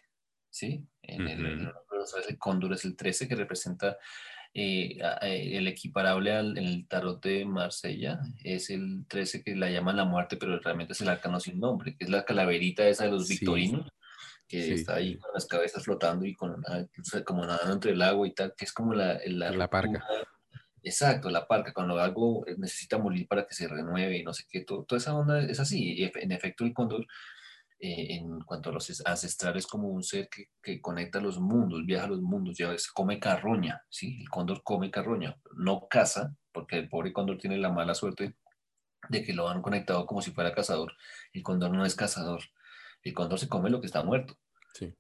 ¿sí? En el, el, el cóndor es el 13 que representa eh, eh, el equiparable al el tarot de Marsella es el 13 que la llaman la muerte, pero realmente es el arcano sin nombre, que es la calaverita esa de los victorinos, que está ahí con las cabezas flotando y con como nadando entre el agua y tal, que es como la... La, la parca. Exacto, la parca, cuando algo necesita morir para que se renueve y no sé qué, todo, toda esa onda es así. Y en efecto, el cóndor eh, en cuanto a los ancestrales como un ser que, que, conecta los mundos, viaja a los mundos, ya ves, come carroña, ¿sí? El cóndor come carroña, no caza, porque el pobre cóndor tiene la mala suerte de que lo han conectado como si fuera cazador. El cóndor no es cazador, el cóndor se come lo que está muerto.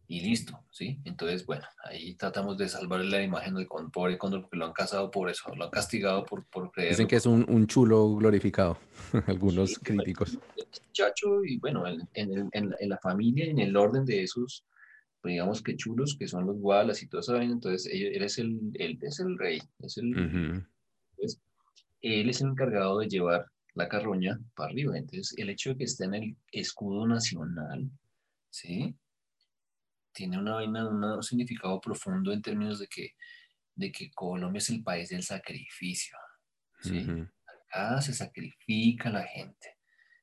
Y listo, ¿sí? Entonces, bueno, ahí tratamos de salvar la imagen del pobre cóndor porque lo han casado por eso, lo han castigado por, por creer. Dicen que es un, un chulo glorificado, algunos críticos. Chacho, y bueno, en, en, en, la familia, en el orden de esos, pues digamos que chulos, que son los gualas y todo eso, entonces él, es, el, él es el rey, es el, pues, él es el encargado de llevar la carroña para arriba. Entonces, el hecho de que esté en el escudo nacional, ¿sí? tiene una vaina, un significado profundo en términos de que, de que Colombia es el país del sacrificio. ¿sí? Acá se sacrifica la gente.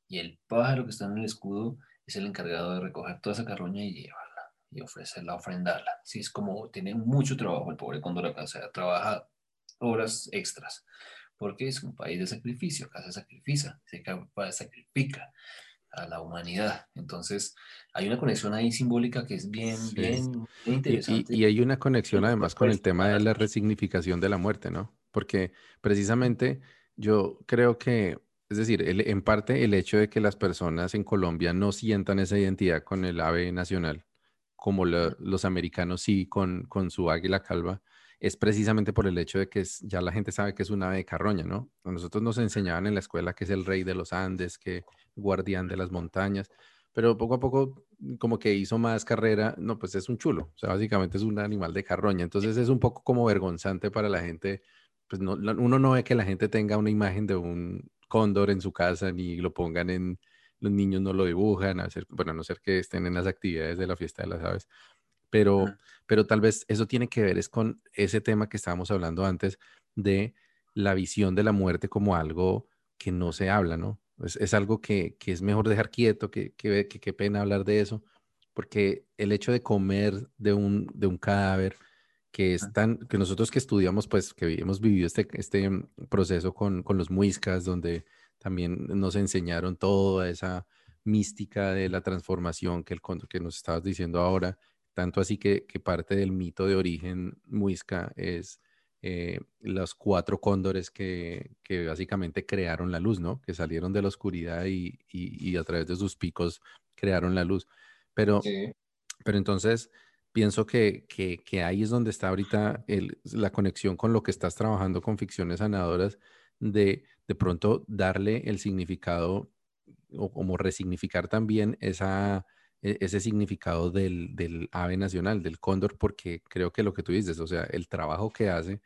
Y el pájaro que está en el escudo es el encargado de recoger toda esa carroña y llevarla y ofrecerla, ofrendarla. Sí, es como tiene mucho trabajo el pobre cóndor acá, o sea, trabaja horas extras, porque es un país de sacrificio, acá se sacrifica, se sacrifica a la humanidad. Entonces, hay una conexión ahí simbólica que es bien, bien, interesante. Y, hay una conexión además con el tema de la resignificación de la muerte, ¿no? Porque precisamente yo creo que, es decir, en parte el hecho de que las personas en Colombia no sientan esa identidad con el ave nacional, como los americanos sí con, con su águila calva, es precisamente por el hecho de que ya la gente sabe que es un ave de carroña, ¿no? A nosotros nos enseñaban en la escuela que es el rey de los Andes, que guardián de las montañas, pero poco a poco como que hizo más carrera, no, pues es un chulo, o sea, básicamente es un animal de carroña, entonces es un poco como vergonzante para la gente, pues no, uno no ve que la gente tenga una imagen de un cóndor en su casa ni lo pongan en, los niños no lo dibujan, a bueno, a no ser que estén en las actividades de la fiesta de las aves, pero, pero tal vez eso tiene que ver es con ese tema que estábamos hablando antes de la visión de la muerte como algo que no se habla, ¿no? Es, es algo que, que, es mejor dejar quieto, que qué pena hablar de eso, porque el hecho de comer de un, de un cadáver, que es tan, que nosotros que estudiamos, pues que hemos vivido este, este proceso con, con los muiscas, donde también nos enseñaron toda esa mística de la transformación que, el, que nos estabas diciendo ahora, tanto así que, parte del mito de origen muisca es eh, los cuatro cóndores que, básicamente crearon la luz, ¿no? Que salieron de la oscuridad y, a través de sus picos crearon la luz. Pero, pero entonces, pienso que, que, ahí es donde está ahorita el, la conexión con lo que estás trabajando con ficciones sanadoras, de de pronto darle el significado o como resignificar también esa, ese significado del, del ave nacional, del cóndor, porque creo que lo que tú dices, o sea, el trabajo que hace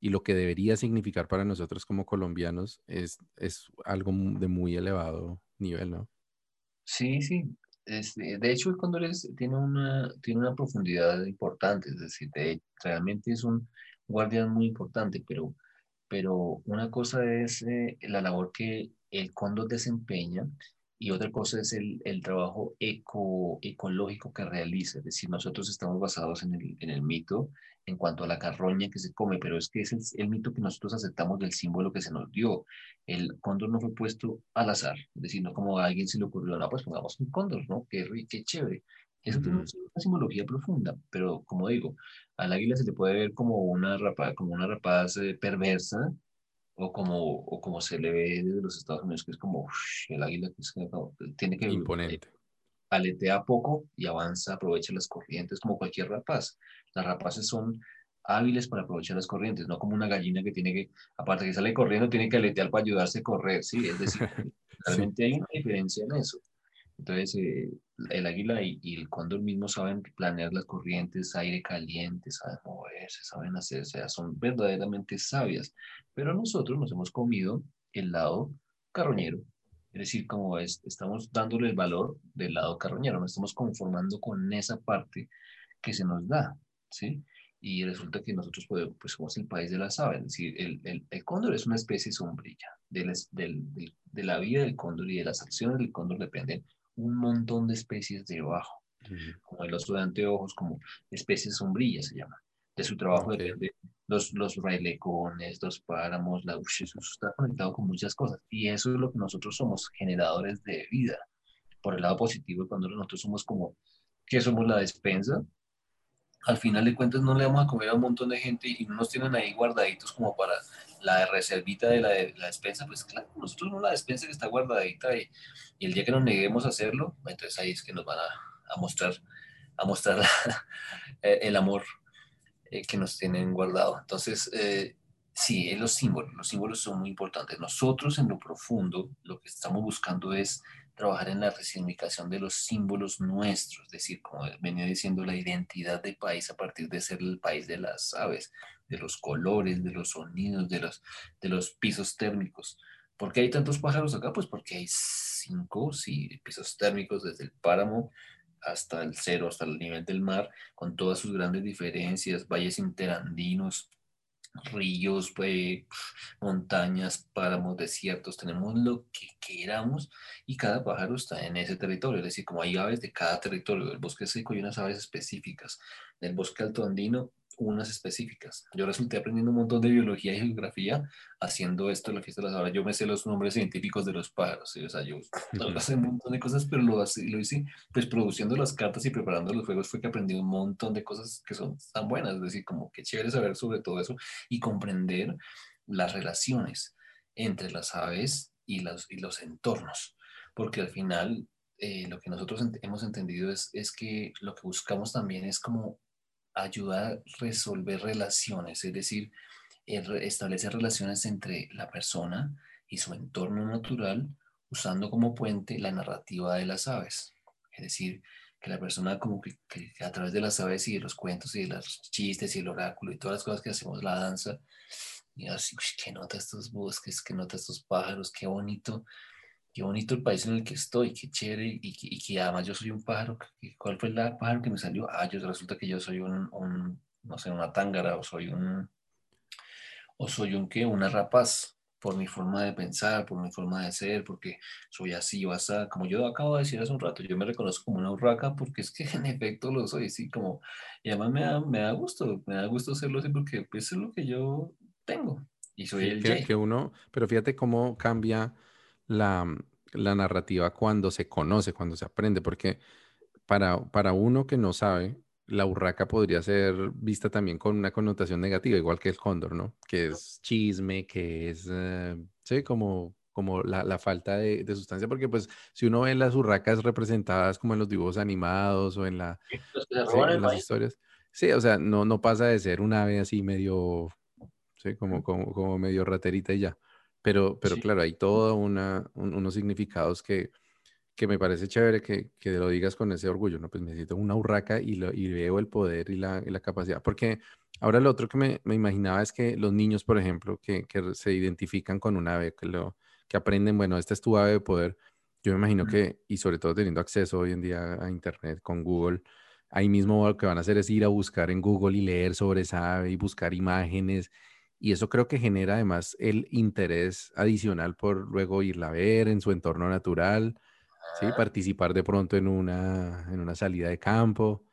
y lo que debería significar para nosotros como colombianos es, es algo de muy elevado nivel, ¿no? Sí, sí. Este, de hecho, el cóndor tiene, una, tiene una profundidad importante, es decir, realmente es un guardián muy importante, pero, pero una cosa es eh, la labor que el cóndor desempeña y otra cosa es el, el trabajo eco, ecológico que realiza. Es decir, nosotros estamos basados en el, en el mito en cuanto a la carroña que se come, pero es que es el, mito que nosotros aceptamos del símbolo que se nos dio. El cóndor no fue puesto al azar, es decir, no como a alguien se le ocurrió, no, pues pongamos un cóndor, ¿no? Qué, qué chévere. Eso tiene una simbología profunda, pero como digo, al águila se le puede ver como una, rapa, como una rapaz eh, perversa, o como, o como se le ve desde los Estados Unidos, que es como el águila que es, tiene que... Imponente. aletea poco y avanza, aprovecha las corrientes como cualquier rapaz. Las rapaces son hábiles para aprovechar las corrientes, no como una gallina que tiene que, aparte que sale corriendo, tiene que aletear para ayudarse a correr, ¿sí? Es decir, realmente hay una diferencia en eso. Entonces, eh, el águila y, el cóndor mismo saben planear las corrientes, aire caliente, saben moverse, saben hacer, o sea, son verdaderamente sabias. Pero nosotros nos hemos comido el lado carroñero. Es decir, como es, estamos dándole el valor del lado carroñero, nos estamos conformando con esa parte que se nos da, ¿sí? Y resulta que nosotros podemos, pues somos el país de las aves, es decir, el, el, cóndor es una especie sombrilla. De del, de la vida del cóndor y de las acciones del cóndor dependen un montón de especies debajo, como el oso de anteojos, como especies sombrillas se llaman. De su trabajo depende los, los railecones, los páramos, la eso está conectado con muchas cosas. Y eso es lo que nosotros somos, generadores de vida. Por el lado positivo, cuando nosotros somos como, que somos la despensa, al final de cuentas no le vamos a comer a un montón de gente y no nos tienen ahí guardaditos como para la reservita de la, la despensa, pues claro, nosotros no la despensa que está guardadita y, y, el día que nos neguemos a hacerlo, entonces ahí es que nos van a, a mostrar, a mostrar el amor eh, que nos tienen guardado. Entonces, eh, sí, los símbolos, los símbolos son muy importantes. Nosotros en lo profundo lo que estamos buscando es trabajar en la resignificación de los símbolos nuestros, es decir, como venía diciendo, la identidad de país a partir de ser el país de las aves, de los colores, de los sonidos, de los, de los pisos térmicos. ¿Por qué hay tantos pájaros acá? Pues porque hay cinco pisos térmicos desde el páramo hasta el cero, hasta el nivel del mar, con todas sus grandes diferencias, valles interandinos, ríos, pues, montañas, páramos, desiertos, tenemos lo que queramos y cada pájaro está en ese territorio, es decir, como hay aves de cada territorio, del bosque seco hay unas aves específicas, del bosque alto andino unas específicas. Yo resulté aprendiendo un montón de biología y geografía haciendo esto la fiesta de las aves. Yo me sé los nombres científicos de los pájaros, o sea, yo no, sé un montón de cosas, pero lo, lo hice pues produciendo las cartas y preparando los juegos fue que aprendí un montón de cosas que son tan buenas, es decir, como que chévere saber sobre todo eso y comprender las relaciones entre las aves y, las, y los entornos, porque al final eh, lo que nosotros hemos entendido es, es que lo que buscamos también es como ayuda a resolver relaciones, es decir, establecer relaciones entre la persona y su entorno natural usando como puente la narrativa de las aves. Es decir, que la persona como que, a través de las aves y de los cuentos y de los chistes y el oráculo y todas las cosas que hacemos, la danza, y así, que nota estos bosques, que nota estos pájaros, qué bonito, qué bonito el país en el que estoy, qué chévere, y que, y que además yo soy un pájaro. ¿Cuál fue el pájaro que me salió? Ah, yo resulta que yo soy un, un no sé, una tángara, o soy un, o soy un qué, una rapaz, por mi forma de pensar, por mi forma de ser, porque soy así o así, como yo acabo de decir hace un rato, yo me reconozco como una urraca porque es que en efecto lo soy, sí, como, y además me da, me da gusto, me da gusto serlo así porque pues, es lo que yo tengo, y soy el que, que uno, pero fíjate cómo cambia la, la, narrativa cuando se conoce, cuando se aprende, porque para, para uno que no sabe, la urraca podría ser vista también con una connotación negativa, igual que el cóndor, ¿no? Que es chisme, que es, eh, sí, como, como la, falta de, sustancia, porque pues si uno ve las urracas representadas como en los dibujos animados o en, la, las historias, sí, o sea, no, no pasa de ser un ave así medio, sí, como, como, como medio raterita y ya. Pero, pero claro, hay todos unos significados que, que me parece chévere que, que, lo digas con ese orgullo, ¿no? Pues necesito una urraca y, lo, y veo el poder y la, y la, capacidad. Porque ahora lo otro que me, me, imaginaba es que los niños, por ejemplo, que, que, se identifican con un ave, que, lo, que aprenden, bueno, esta es tu ave de poder, yo me imagino que, y sobre todo teniendo acceso hoy en día a Internet con Google, ahí mismo lo que van a hacer es ir a buscar en Google y leer sobre esa ave y buscar imágenes. Y eso creo que genera además el interés adicional por luego irla a ver en su entorno natural ¿sí? Participar de pronto en una, en una salida de campo,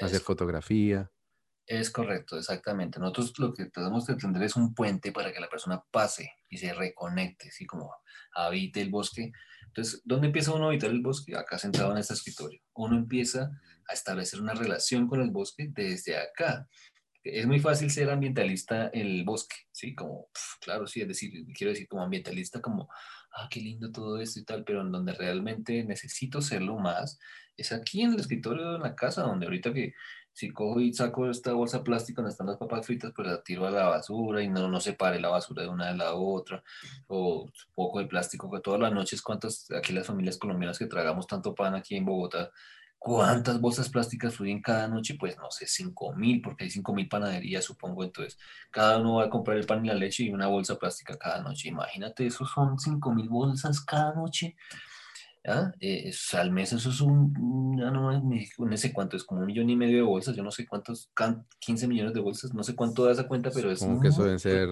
hacer fotografía. Es correcto, exactamente. Nosotros lo que tratamos de tender es un puente para que la persona pase y se reconecte, así como habite el bosque. Entonces, ¿dónde empieza uno a habitar el bosque? Acá sentado en este escritorio. Uno empieza a establecer una relación con el bosque desde acá. Es muy fácil ser ambientalista en el bosque, ¿sí? Como, claro, sí, es decir, quiero decir como ambientalista, como ah, qué lindo todo esto y tal, pero en donde realmente necesito serlo más es aquí en el escritorio en la casa, donde ahorita que si cojo y saco esta bolsa plástica donde están las papas fritas, pues la tiro a la basura y no, no separe la basura de una de la otra, o poco de plástico, que todas las noches, cuántas, aquí las familias colombianas que tragamos tanto pan aquí en Bogotá, ¿Cuántas bolsas plásticas fluyen cada noche? Pues no sé, 5 mil, porque hay 5 mil panaderías, supongo. Entonces, cada uno va a comprar el pan y la leche y una bolsa plástica cada noche. Imagínate, eso son 5 mil bolsas cada noche. ¿Ah? Eh, al mes eso es un, ya no, no sé cuánto, es como un millón y medio de bolsas, yo no sé cuántos, 15 millones de bolsas, no sé cuánto da esa cuenta, pero es... Como que eso deben ser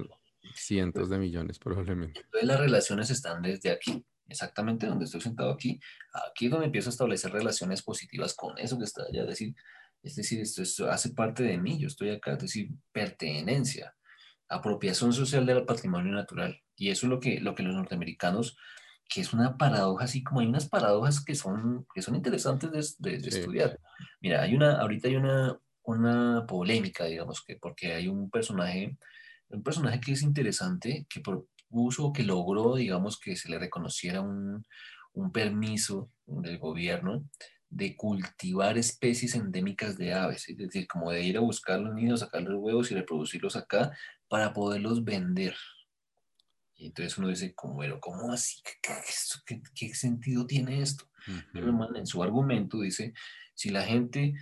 cientos de millones probablemente. Entonces las relaciones están desde aquí exactamente donde estoy sentado aquí, aquí es donde empiezo a establecer relaciones positivas con eso que está allá, es decir, es decir, esto, hace parte de mí, yo estoy acá, es decir, pertenencia, apropiación social del patrimonio natural. Y eso es lo que, lo que los norteamericanos, que es una paradoja, así como hay unas paradojas que son, que son interesantes de, estudiar. Mira, hay una, ahorita hay una, una polémica, digamos, que porque hay un personaje, un personaje que es interesante, que por, uso que logró, digamos, que se le reconociera un, un permiso del gobierno de cultivar especies endémicas de aves, es decir, como de ir a buscar los niños, sacar los huevos y reproducirlos acá para poderlos vender. Y entonces uno dice, ¿cómo, bueno, ¿cómo así? ¿Qué, qué, sentido tiene esto? Pero en su argumento dice, si la gente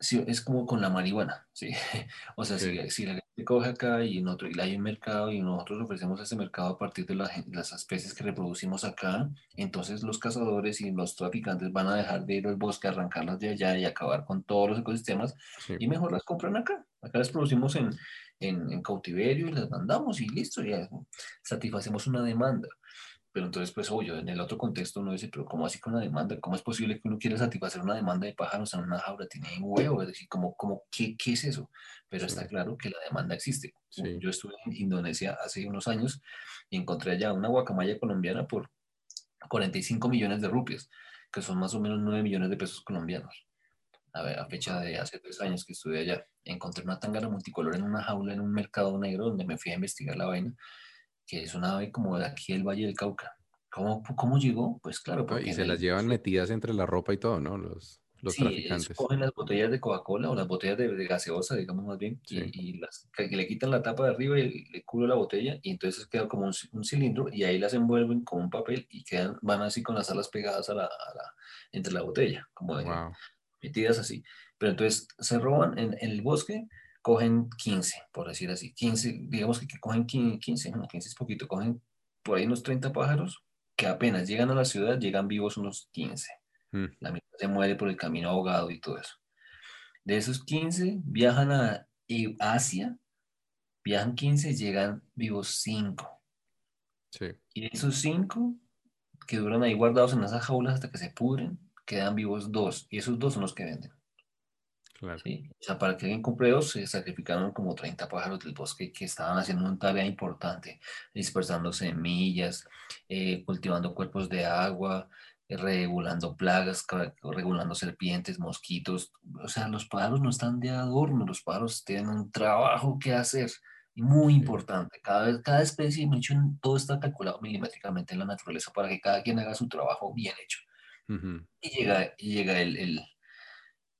sí, es como con la marihuana, ¿sí? O sea, si, si, la gente coge acá y, en otro, y hay un mercado y nosotros ofrecemos ese mercado a partir de las especies que reproducimos acá, entonces los cazadores y los traficantes van a dejar de ir al bosque, arrancarlas de allá y acabar con todos los ecosistemas y mejor las compran acá. Acá las producimos en, en, en cautiverio y las mandamos y listo, ya satisfacemos una demanda. Pero entonces, pues, oye, en el otro contexto uno dice, pero ¿cómo así con la demanda? ¿Cómo es posible que uno quiera satisfacer una demanda de pájaros en una jaula? Tiene huevo, es decir, ¿cómo, cómo, qué, qué es eso? Pero está claro que la demanda existe. Yo estuve en Indonesia hace unos años y encontré allá una guacamaya colombiana por 45 millones de rupias, que son más o menos 9 millones de pesos colombianos. A ver, a fecha de hace tres años que estuve allá, encontré una tangana multicolor en una jaula en un mercado negro donde me fui a investigar la vaina que es una ave como de aquí del Valle del Cauca. ¿Cómo, cómo llegó? Pues claro. y se las llevan metidas entre la ropa y todo, ¿no? Los, los sí, traficantes. cogen las botellas de Coca-Cola o las botellas de, gaseosa, digamos más bien, y, las, que le quitan la tapa de arriba y le cubre la botella, y entonces queda como un, cilindro, y ahí las envuelven con un papel y quedan, van así con las alas pegadas a la, entre la botella, como metidas así. Pero entonces se roban en, en el bosque cogen 15, por decir así, 15, digamos que, cogen 15, no, 15 es poquito, cogen por ahí unos 30 pájaros que apenas llegan a la ciudad, llegan vivos unos 15. Mm. La mitad se muere por el camino ahogado y todo eso. De esos 15 viajan a Asia, viajan 15, llegan vivos 5. Sí. Y de esos 5 que duran ahí guardados en esas jaulas hasta que se pudren, quedan vivos 2. Y esos 2 son los que venden. ¿Sí? O sea, para que alguien compre dos, se sacrificaron como 30 pájaros del bosque que estaban haciendo una tarea importante, dispersando semillas, eh, cultivando cuerpos de agua, eh, regulando plagas, regulando serpientes, mosquitos. O sea, los pájaros no están de adorno, los pájaros tienen un trabajo que hacer. Muy importante, cada, cada especie, todo está calculado milimétricamente en la naturaleza para que cada quien haga su trabajo bien hecho. Y llega, y llega el, el,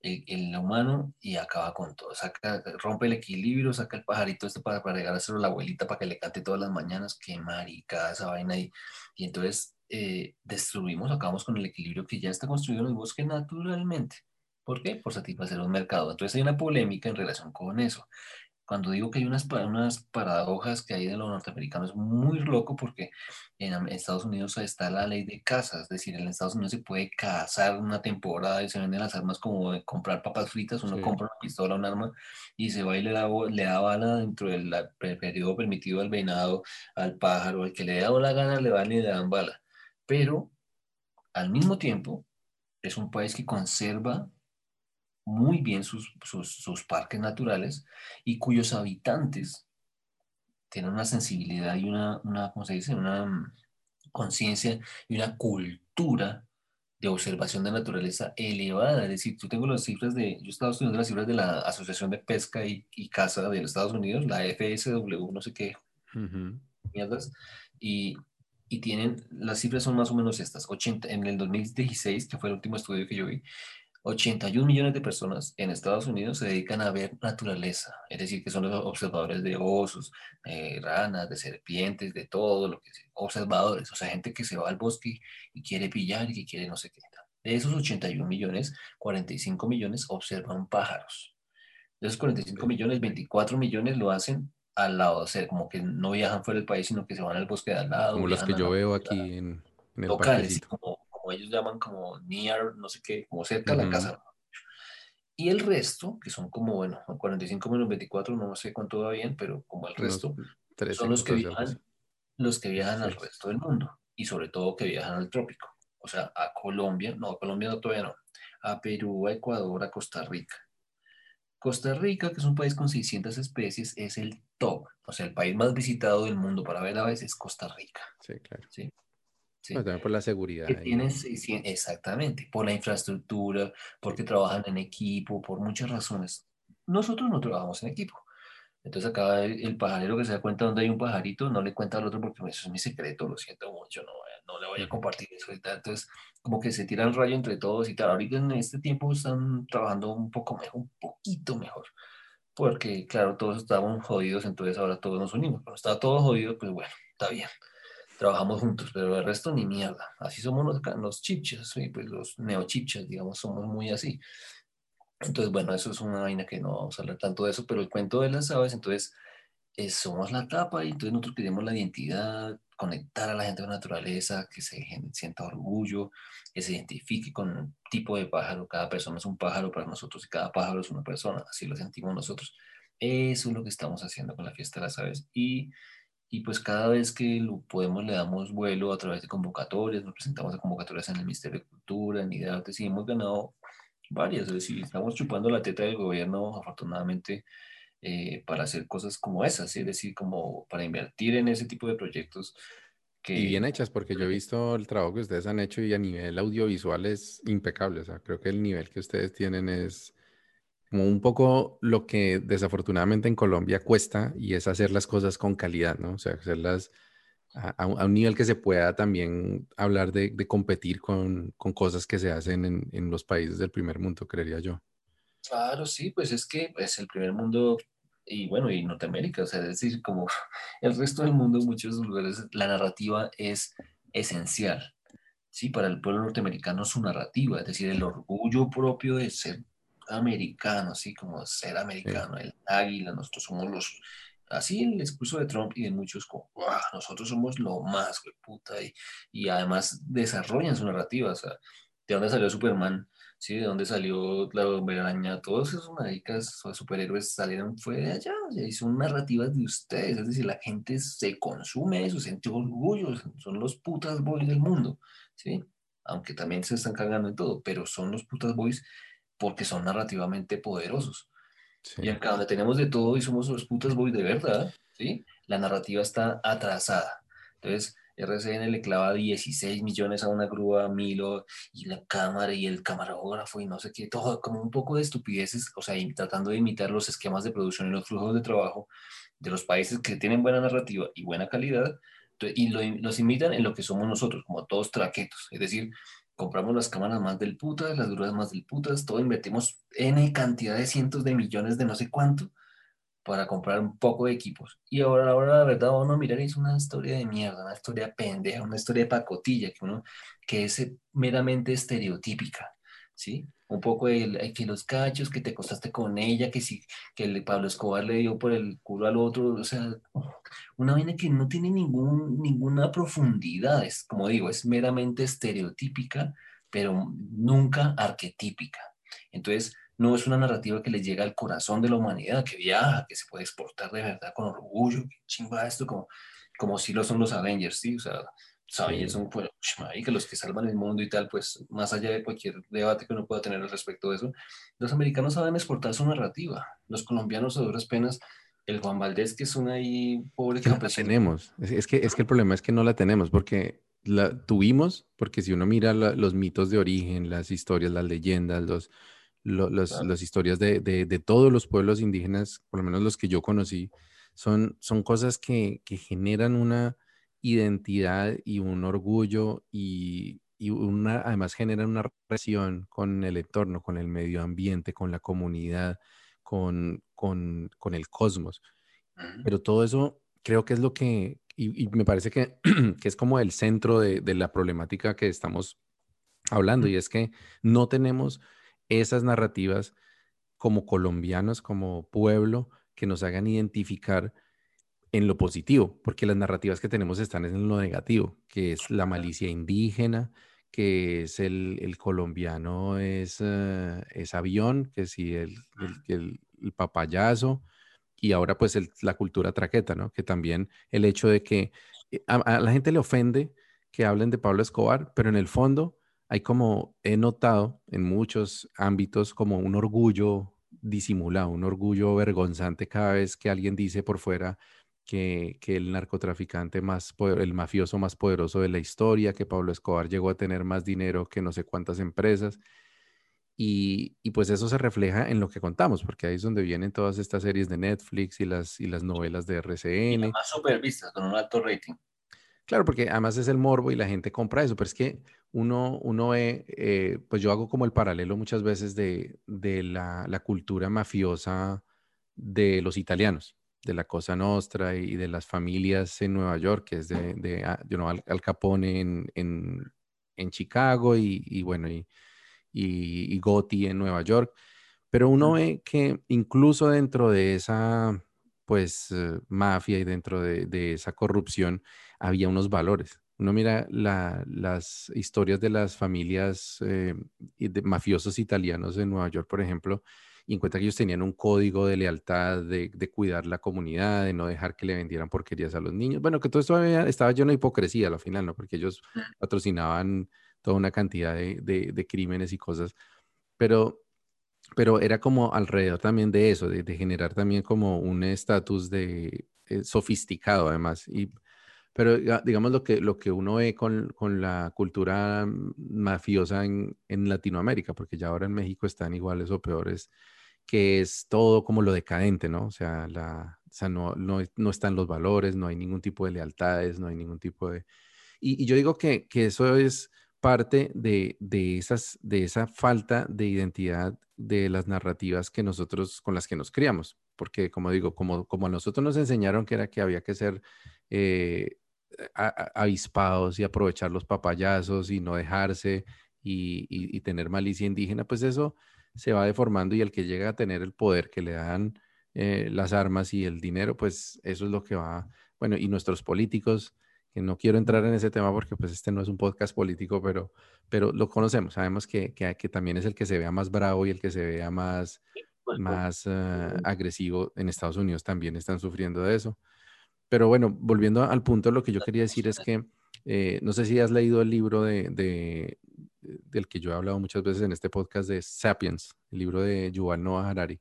el, humano y acaba con todo. Saca, rompe el equilibrio, saca el pajarito este para, para hacerlo a la abuelita para que le cante todas las mañanas. Qué marica esa vaina. Y, y entonces eh, destruimos, acabamos con el equilibrio que ya está construido en el bosque naturalmente. ¿Por qué? Por satisfacer un mercado. Entonces hay una polémica en relación con eso cuando digo que hay unas, unas paradojas que hay de los norteamericanos, es muy loco porque en Estados Unidos está la ley de caza, es decir, en Estados Unidos se puede cazar una temporada y se venden las armas como de comprar papas fritas, uno compra una pistola, un arma y se va y le da, le da bala dentro del periodo permitido al venado, al pájaro, al que le da la gana le van y le dan bala. Pero al mismo tiempo es un país que conserva muy bien sus, sus, parques naturales y cuyos habitantes tienen una sensibilidad y una, una ¿cómo se dice? Una mm, conciencia y una cultura de observación de naturaleza elevada. Es decir, yo tengo las cifras de, yo he estado estudiando las cifras de la Asociación de Pesca y, y Caza de los Estados Unidos, la FSW, no sé qué, mierdas, y, y, tienen, las cifras son más o menos estas. 80, en el 2016, que fue el último estudio que yo vi, 81 millones de personas en Estados Unidos se dedican a ver naturaleza, es decir, que son los observadores de osos, de ranas, de serpientes, de todo lo que sea, observadores, o sea, gente que se va al bosque y quiere pillar y que quiere no sé qué. De esos 81 millones, 45 millones observan pájaros. De esos 45 millones, 24 millones lo hacen al lado, o sea, como que no viajan fuera del país, sino que se van al bosque de al lado. Como los que yo veo aquí en, en el locales, como ellos llaman como near, no sé qué, como cerca de la casa. Y el resto, que son como, bueno, 45 menos 24, no sé cuánto va bien, pero como el resto, son los que viajan, los que viajan al resto del mundo y sobre todo que viajan al trópico. O sea, a Colombia, no, a Colombia no, todavía no, a Perú, a Ecuador, a Costa Rica. Costa Rica, que es un país con 600 especies, es el top, o sea, el país más visitado del mundo para ver aves es Costa Rica. Sí, claro. ¿sí? También por la seguridad. exactamente, por la infraestructura, porque trabajan en equipo, por muchas razones. Nosotros no trabajamos en equipo. Entonces acá el, pajarero que se da cuenta donde hay un pajarito, no le cuenta al otro porque eso es mi secreto, lo siento mucho, no, no le voy a compartir eso y tal. Entonces como que se tira el rayo entre todos y tal. Ahorita en este tiempo están trabajando un poco mejor, un poquito mejor. Porque claro, todos estábamos jodidos, entonces ahora todos nos unimos. Cuando estaba todo jodido, pues bueno, está bien trabajamos juntos, pero el resto ni mierda. Así somos los, los chipchas, pues los neochipchas, digamos, somos muy así. Entonces, bueno, eso es una vaina que no vamos a hablar tanto de eso, pero el cuento de las aves, entonces, somos la tapa y entonces nosotros queremos la identidad, conectar a la gente con la naturaleza, que se sienta orgullo, que se identifique con un tipo de pájaro. Cada persona es un pájaro para nosotros y cada pájaro es una persona, así lo sentimos nosotros. Eso es lo que estamos haciendo con la fiesta de las aves y y pues cada vez que lo podemos le damos vuelo a través de convocatorias, nos presentamos a convocatorias en el Ministerio de Cultura, en IDEARTES y hemos ganado varias, es decir, estamos chupando la teta del gobierno afortunadamente eh, para hacer cosas como esas, es decir, como para invertir en ese tipo de proyectos. Que... Y bien hechas, porque yo he visto el trabajo que ustedes han hecho y a nivel audiovisual es impecable, o sea, creo que el nivel que ustedes tienen es como un poco lo que desafortunadamente en Colombia cuesta y es hacer las cosas con calidad, ¿no? O sea, hacerlas a, un nivel que se pueda también hablar de, competir con, cosas que se hacen en, los países del primer mundo, creería yo. Claro, sí, pues es que es pues, el primer mundo y bueno, y Norteamérica, o sea, es decir, como el resto del mundo en muchos lugares, la narrativa es esencial. Sí, para el pueblo norteamericano su narrativa, es decir, el orgullo propio de ser americano, así como ser americano, el águila, nosotros somos los, así el discurso de Trump y de muchos como, nosotros somos lo más, güey, puta, y, y, además desarrollan su narrativa, o sea, de dónde salió Superman, ¿sí? De dónde salió la araña, todos esos maricas o superhéroes salieron fue de allá, o sea, son narrativas de ustedes, es decir, la gente se consume eso, siente orgullo, son los putas boys del mundo, ¿sí? Aunque también se están cagando en todo, pero son los putas boys porque son narrativamente poderosos. Y acá donde tenemos de todo y somos los putas boys de verdad, ¿sí? La narrativa está atrasada. Entonces, RCN le clava 16 millones a una grúa, Milo, y la cámara y el camarógrafo y no sé qué, todo como un poco de estupideces, o sea, tratando de imitar los esquemas de producción y los flujos de trabajo de los países que tienen buena narrativa y buena calidad, y los imitan en lo que somos nosotros, como todos traquetos, es decir, compramos las cámaras más del putas, las grúas más del putas, todo invertimos N cantidad de cientos de millones de no sé cuánto, para comprar un poco de equipos. Y ahora, ahora la verdad, uno mirar es una historia de mierda, una historia pendeja, una historia de pacotilla, que, uno, que es meramente estereotípica, ¿sí? Un poco de que los cachos, que te acostaste con ella, que si que el Pablo Escobar le dio por el culo al otro, o sea, una vaina que no tiene ningún, ninguna profundidad, es como digo, es meramente estereotípica, pero nunca arquetípica. Entonces, no es una narrativa que le llega al corazón de la humanidad, que viaja, que se puede exportar de verdad con orgullo, que chimba esto, como, como si lo son los Avengers, ¿sí? O sea, los Avengers son pues, que los que salvan el mundo y tal, pues más allá de cualquier debate que uno pueda tener al respecto de eso, los americanos saben exportar su narrativa, los colombianos a duras penas el Juan Valdés, que es una ahí pobre que no la tenemos. Es, que, es que el problema es que no la tenemos porque la tuvimos, porque si uno mira los mitos de origen, las historias, las leyendas, los, las historias de, de, todos los pueblos indígenas, por lo menos los que yo conocí, son, son cosas que, que generan una identidad y un orgullo y, y una, además generan una relación con el entorno, con el medio ambiente, con la comunidad, con, con, con el cosmos. Pero todo eso creo que es lo que, y, y me parece que, que, es como el centro de, de la problemática que estamos hablando, y es que no tenemos esas narrativas como colombianos, como pueblo, que nos hagan identificar en lo positivo, porque las narrativas que tenemos están en lo negativo, que es la malicia indígena, que es el, colombiano es, eh, es, avión, que si el, el, el, papayazo, y ahora pues la cultura traqueta, ¿no? Que también el hecho de que eh, a la gente le ofende que hablen de Pablo Escobar, pero en el fondo hay como, he notado en muchos ámbitos como un orgullo disimulado, un orgullo vergonzante cada vez que alguien dice por fuera que, que el narcotraficante más, el mafioso más poderoso de la historia, que Pablo Escobar llegó a tener más dinero que no sé cuántas empresas. Y, y, pues eso se refleja en lo que contamos, porque ahí es donde vienen todas estas series de Netflix y las, y las novelas de RCN. Y más super vistas, con un alto rating. Claro, porque además es el morbo y la gente compra eso, pero es que uno, uno ve, eh, pues yo hago como el paralelo muchas veces de, de la, la, cultura mafiosa de los italianos, de la Cosa Nostra y de las familias en Nueva York, que es de, de ah, Al, Capone en, en, en Chicago y, y bueno, y, y, y, Gotti en Nueva York. Pero uno ve que incluso dentro de esa, pues, eh, mafia y dentro de, de esa corrupción, había unos valores. Uno mira las historias de las familias eh, de mafiosos italianos en Nueva York, por ejemplo, y encuentra que ellos tenían un código de lealtad, de, cuidar la comunidad, de no dejar que le vendieran porquerías a los niños. Bueno, que todo esto estaba lleno de hipocresía al final, ¿no? Porque ellos patrocinaban toda una cantidad de, crímenes y cosas, pero, pero era como alrededor también de eso, de, generar también como un estatus de eh, sofisticado además. Y pero digamos lo que, lo que uno ve con, con la cultura mafiosa en, en, Latinoamérica, porque ya ahora en México están iguales o peores, que es todo como lo decadente, ¿no? O sea, la, o sea no, no, no, están los valores, no hay ningún tipo de lealtades, no hay ningún tipo de... Y, yo digo que, que, eso es parte de, de, esas, de esa falta de identidad de las narrativas que nosotros, con las que nos criamos. Porque, como digo, como, como a nosotros nos enseñaron que era que había que ser eh, avispados y aprovechar los papayazos y no dejarse y, tener malicia indígena, pues eso se va deformando y el que llega a tener el poder que le dan eh, las armas y el dinero, pues eso es lo que va, bueno, y nuestros políticos, que no quiero entrar en ese tema porque pues este no es un podcast político, pero, pero lo conocemos, sabemos que, que, también es el que se vea más bravo y el que se vea más, más eh, agresivo en Estados Unidos también están sufriendo de eso. Pero bueno, volviendo al punto, lo que yo quería decir es que eh, no sé si has leído el libro de, del que yo he hablado muchas veces en este podcast de Sapiens, el libro de Yuval Noah Harari.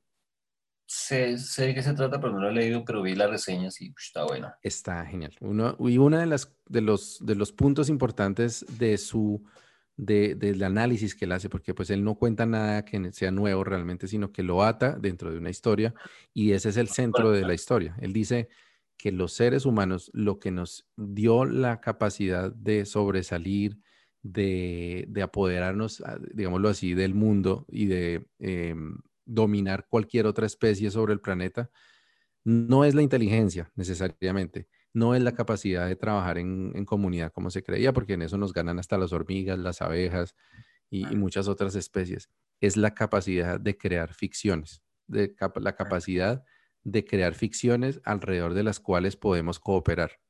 sé, sé de qué se trata, pero no lo he leído, pero vi las reseñas y está bueno. Está genial. Uno, y uno de, las, de, los, de los puntos importantes de su de, del análisis que él hace, porque pues él no cuenta nada que sea nuevo realmente, sino que lo ata dentro de una historia y ese es el centro de la historia. Él dice que los seres humanos, lo que nos dio la capacidad de sobresalir, de, de apoderarnos, ah, digámoslo así, del mundo y de em, dominar cualquier otra especie sobre el planeta, no es la inteligencia necesariamente, no es la capacidad de trabajar en, comunidad como se creía, porque en eso nos ganan hasta las hormigas, las abejas y, muchas otras especies. Es la capacidad de crear ficciones, de la capacidad de crear ficciones alrededor de las cuales podemos cooperar.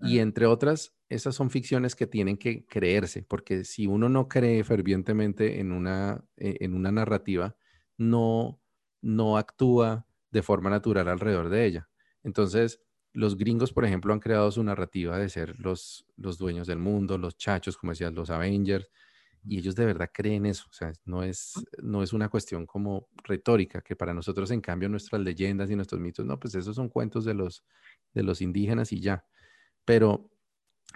Y entre otras, esas son ficciones que tienen que creerse, porque si uno no cree fervientemente en una, eh, en una narrativa, no, no actúa de forma natural alrededor de ella. Entonces, los gringos, por ejemplo, han creado su narrativa de ser los, los dueños del mundo, los chachos, como decías, los Avengers, y ellos de verdad creen eso. O sea, no es, no es una cuestión como retórica, que para nosotros, en cambio, nuestras leyendas y nuestros mitos, no, pues esos son cuentos de los, de los indígenas y ya. Pero,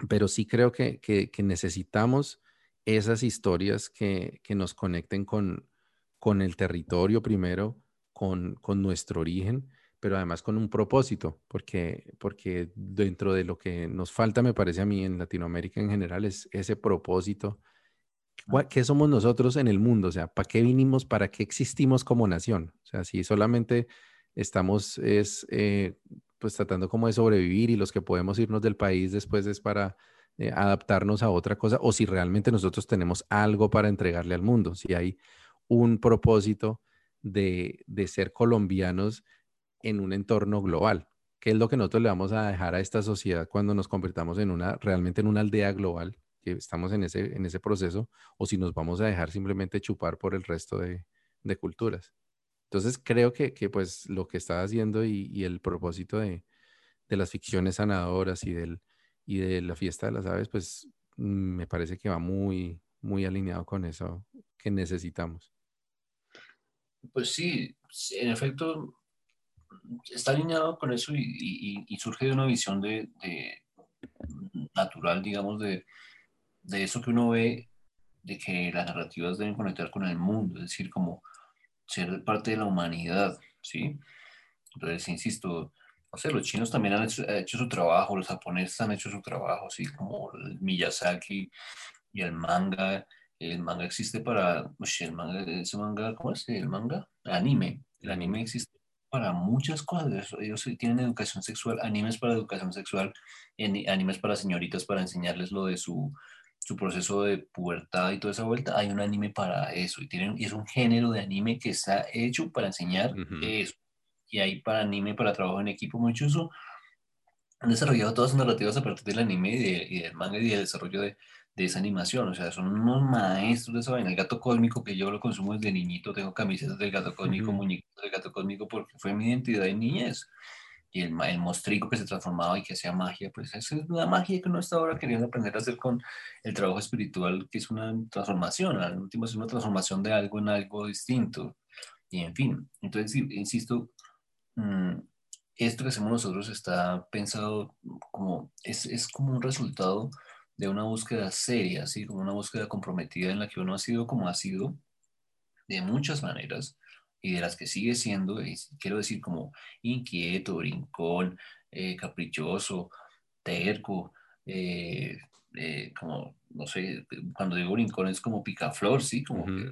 pero sí creo que, que, necesitamos esas historias que, que nos conecten con, con el territorio primero, con, con nuestro origen pero además con un propósito, porque, porque dentro de lo que nos falta, me parece a mí, en Latinoamérica en general, es ese propósito. ¿Qué somos nosotros en el mundo? O sea, ¿para qué vinimos? ¿Para qué existimos como nación? O sea, si solamente estamos es, eh, pues tratando como de sobrevivir y los que podemos irnos del país después es para eh, adaptarnos a otra cosa, o si realmente nosotros tenemos algo para entregarle al mundo, si hay un propósito de, de ser colombianos en un entorno global. ¿Qué es lo que nosotros le vamos a dejar a esta sociedad cuando nos convirtamos en una, realmente en una aldea global, que estamos en ese, en ese proceso, o si nos vamos a dejar simplemente chupar por el resto de, de culturas? Entonces creo que, que, pues lo que está haciendo y, y el propósito de, de, las ficciones sanadoras y, del, y de la fiesta de las aves, pues me parece que va muy, muy alineado con eso que necesitamos. Pues sí, en efecto, está alineado con eso y, surge de una visión de, natural, digamos, de, eso que uno ve, de que las narrativas deben conectar con el mundo, es decir, como ser parte de la humanidad, ¿sí? Entonces, insisto, no sé, los chinos también han hecho, su trabajo, los japoneses han hecho su trabajo, así como el Miyazaki y el manga. El manga existe para, el manga, ese manga, ¿cómo es? El manga, anime. El anime existe para muchas cosas. Ellos tienen educación sexual, animes para educación sexual, animes para señoritas para enseñarles lo de su, su proceso de pubertad y toda esa vuelta. Hay un anime para eso y, tienen, y es un género de anime que está hecho para enseñar eso. Y hay para anime, para trabajo en equipo, muchos han desarrollado todas sus narrativas a partir del anime y, y del manga y del desarrollo de, de esa animación, o sea, son unos maestros de esa vaina. El gato cósmico, que yo lo consumo desde niñito, tengo camisetas del gato cósmico, muñecos del gato cósmico, porque fue mi identidad de niñez. Y el, el mostrico que se transformaba y que hacía magia, pues esa es la magia que uno está ahora queriendo aprender a hacer con el trabajo espiritual, que es una transformación, al último es una transformación de algo en algo distinto. Y en fin, entonces, insisto, mm, esto que hacemos nosotros está pensado como, es, es como un resultado de una búsqueda seria, así como una búsqueda comprometida en la que uno ha sido como ha sido de muchas maneras y de las que sigue siendo, quiero decir, como inquieto, brincón, eh, caprichoso, terco, eh, eh, como, no sé, cuando digo brincón es como picaflor, ¿sí? Como que,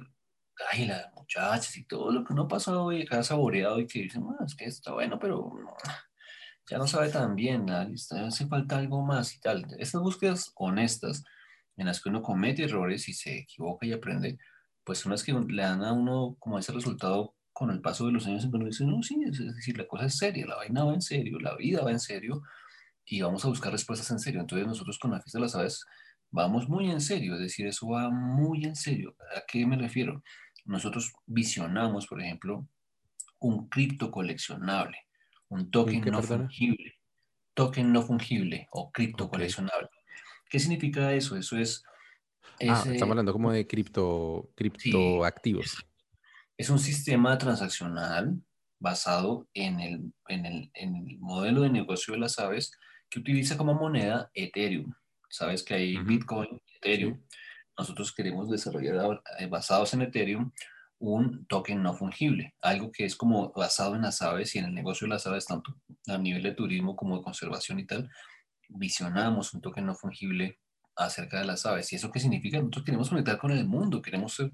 ay, las muchachas y todo lo que uno ha pasado y que ha saboreado y que dicen, bueno, es que está bueno, pero ya no sabe tan bien, hace falta algo más y tal. Estas búsquedas honestas en las que uno comete errores y se equivoca y aprende, pues son las que le dan a uno como ese resultado con el paso de los años en que uno dice, no, sí, es decir, la cosa es seria, la vaina va en serio, la vida va en serio y vamos a buscar respuestas en serio. Entonces nosotros con la fiesta de las aves vamos muy en serio, es decir, eso va muy en serio. ¿A qué me refiero? Nosotros visionamos, por ejemplo, un cripto coleccionable un token no fungible. Token no fungible o cripto coleccionable. ¿Qué significa eso? Eso es... ah, estamos hablando como de cripto, cripto activos. Es, un sistema transaccional basado en el, en el, en el modelo de negocio de las aves que utiliza como moneda Ethereum. Sabes que hay Bitcoin, Ethereum. Nosotros queremos desarrollar eh, basados en Ethereum un token no fungible, algo que es como basado en las aves y en el negocio de las aves, tanto a nivel de turismo como de conservación y tal, visionamos un token no fungible acerca de las aves. ¿Y eso qué significa? Nosotros queremos conectar con el mundo, queremos ser,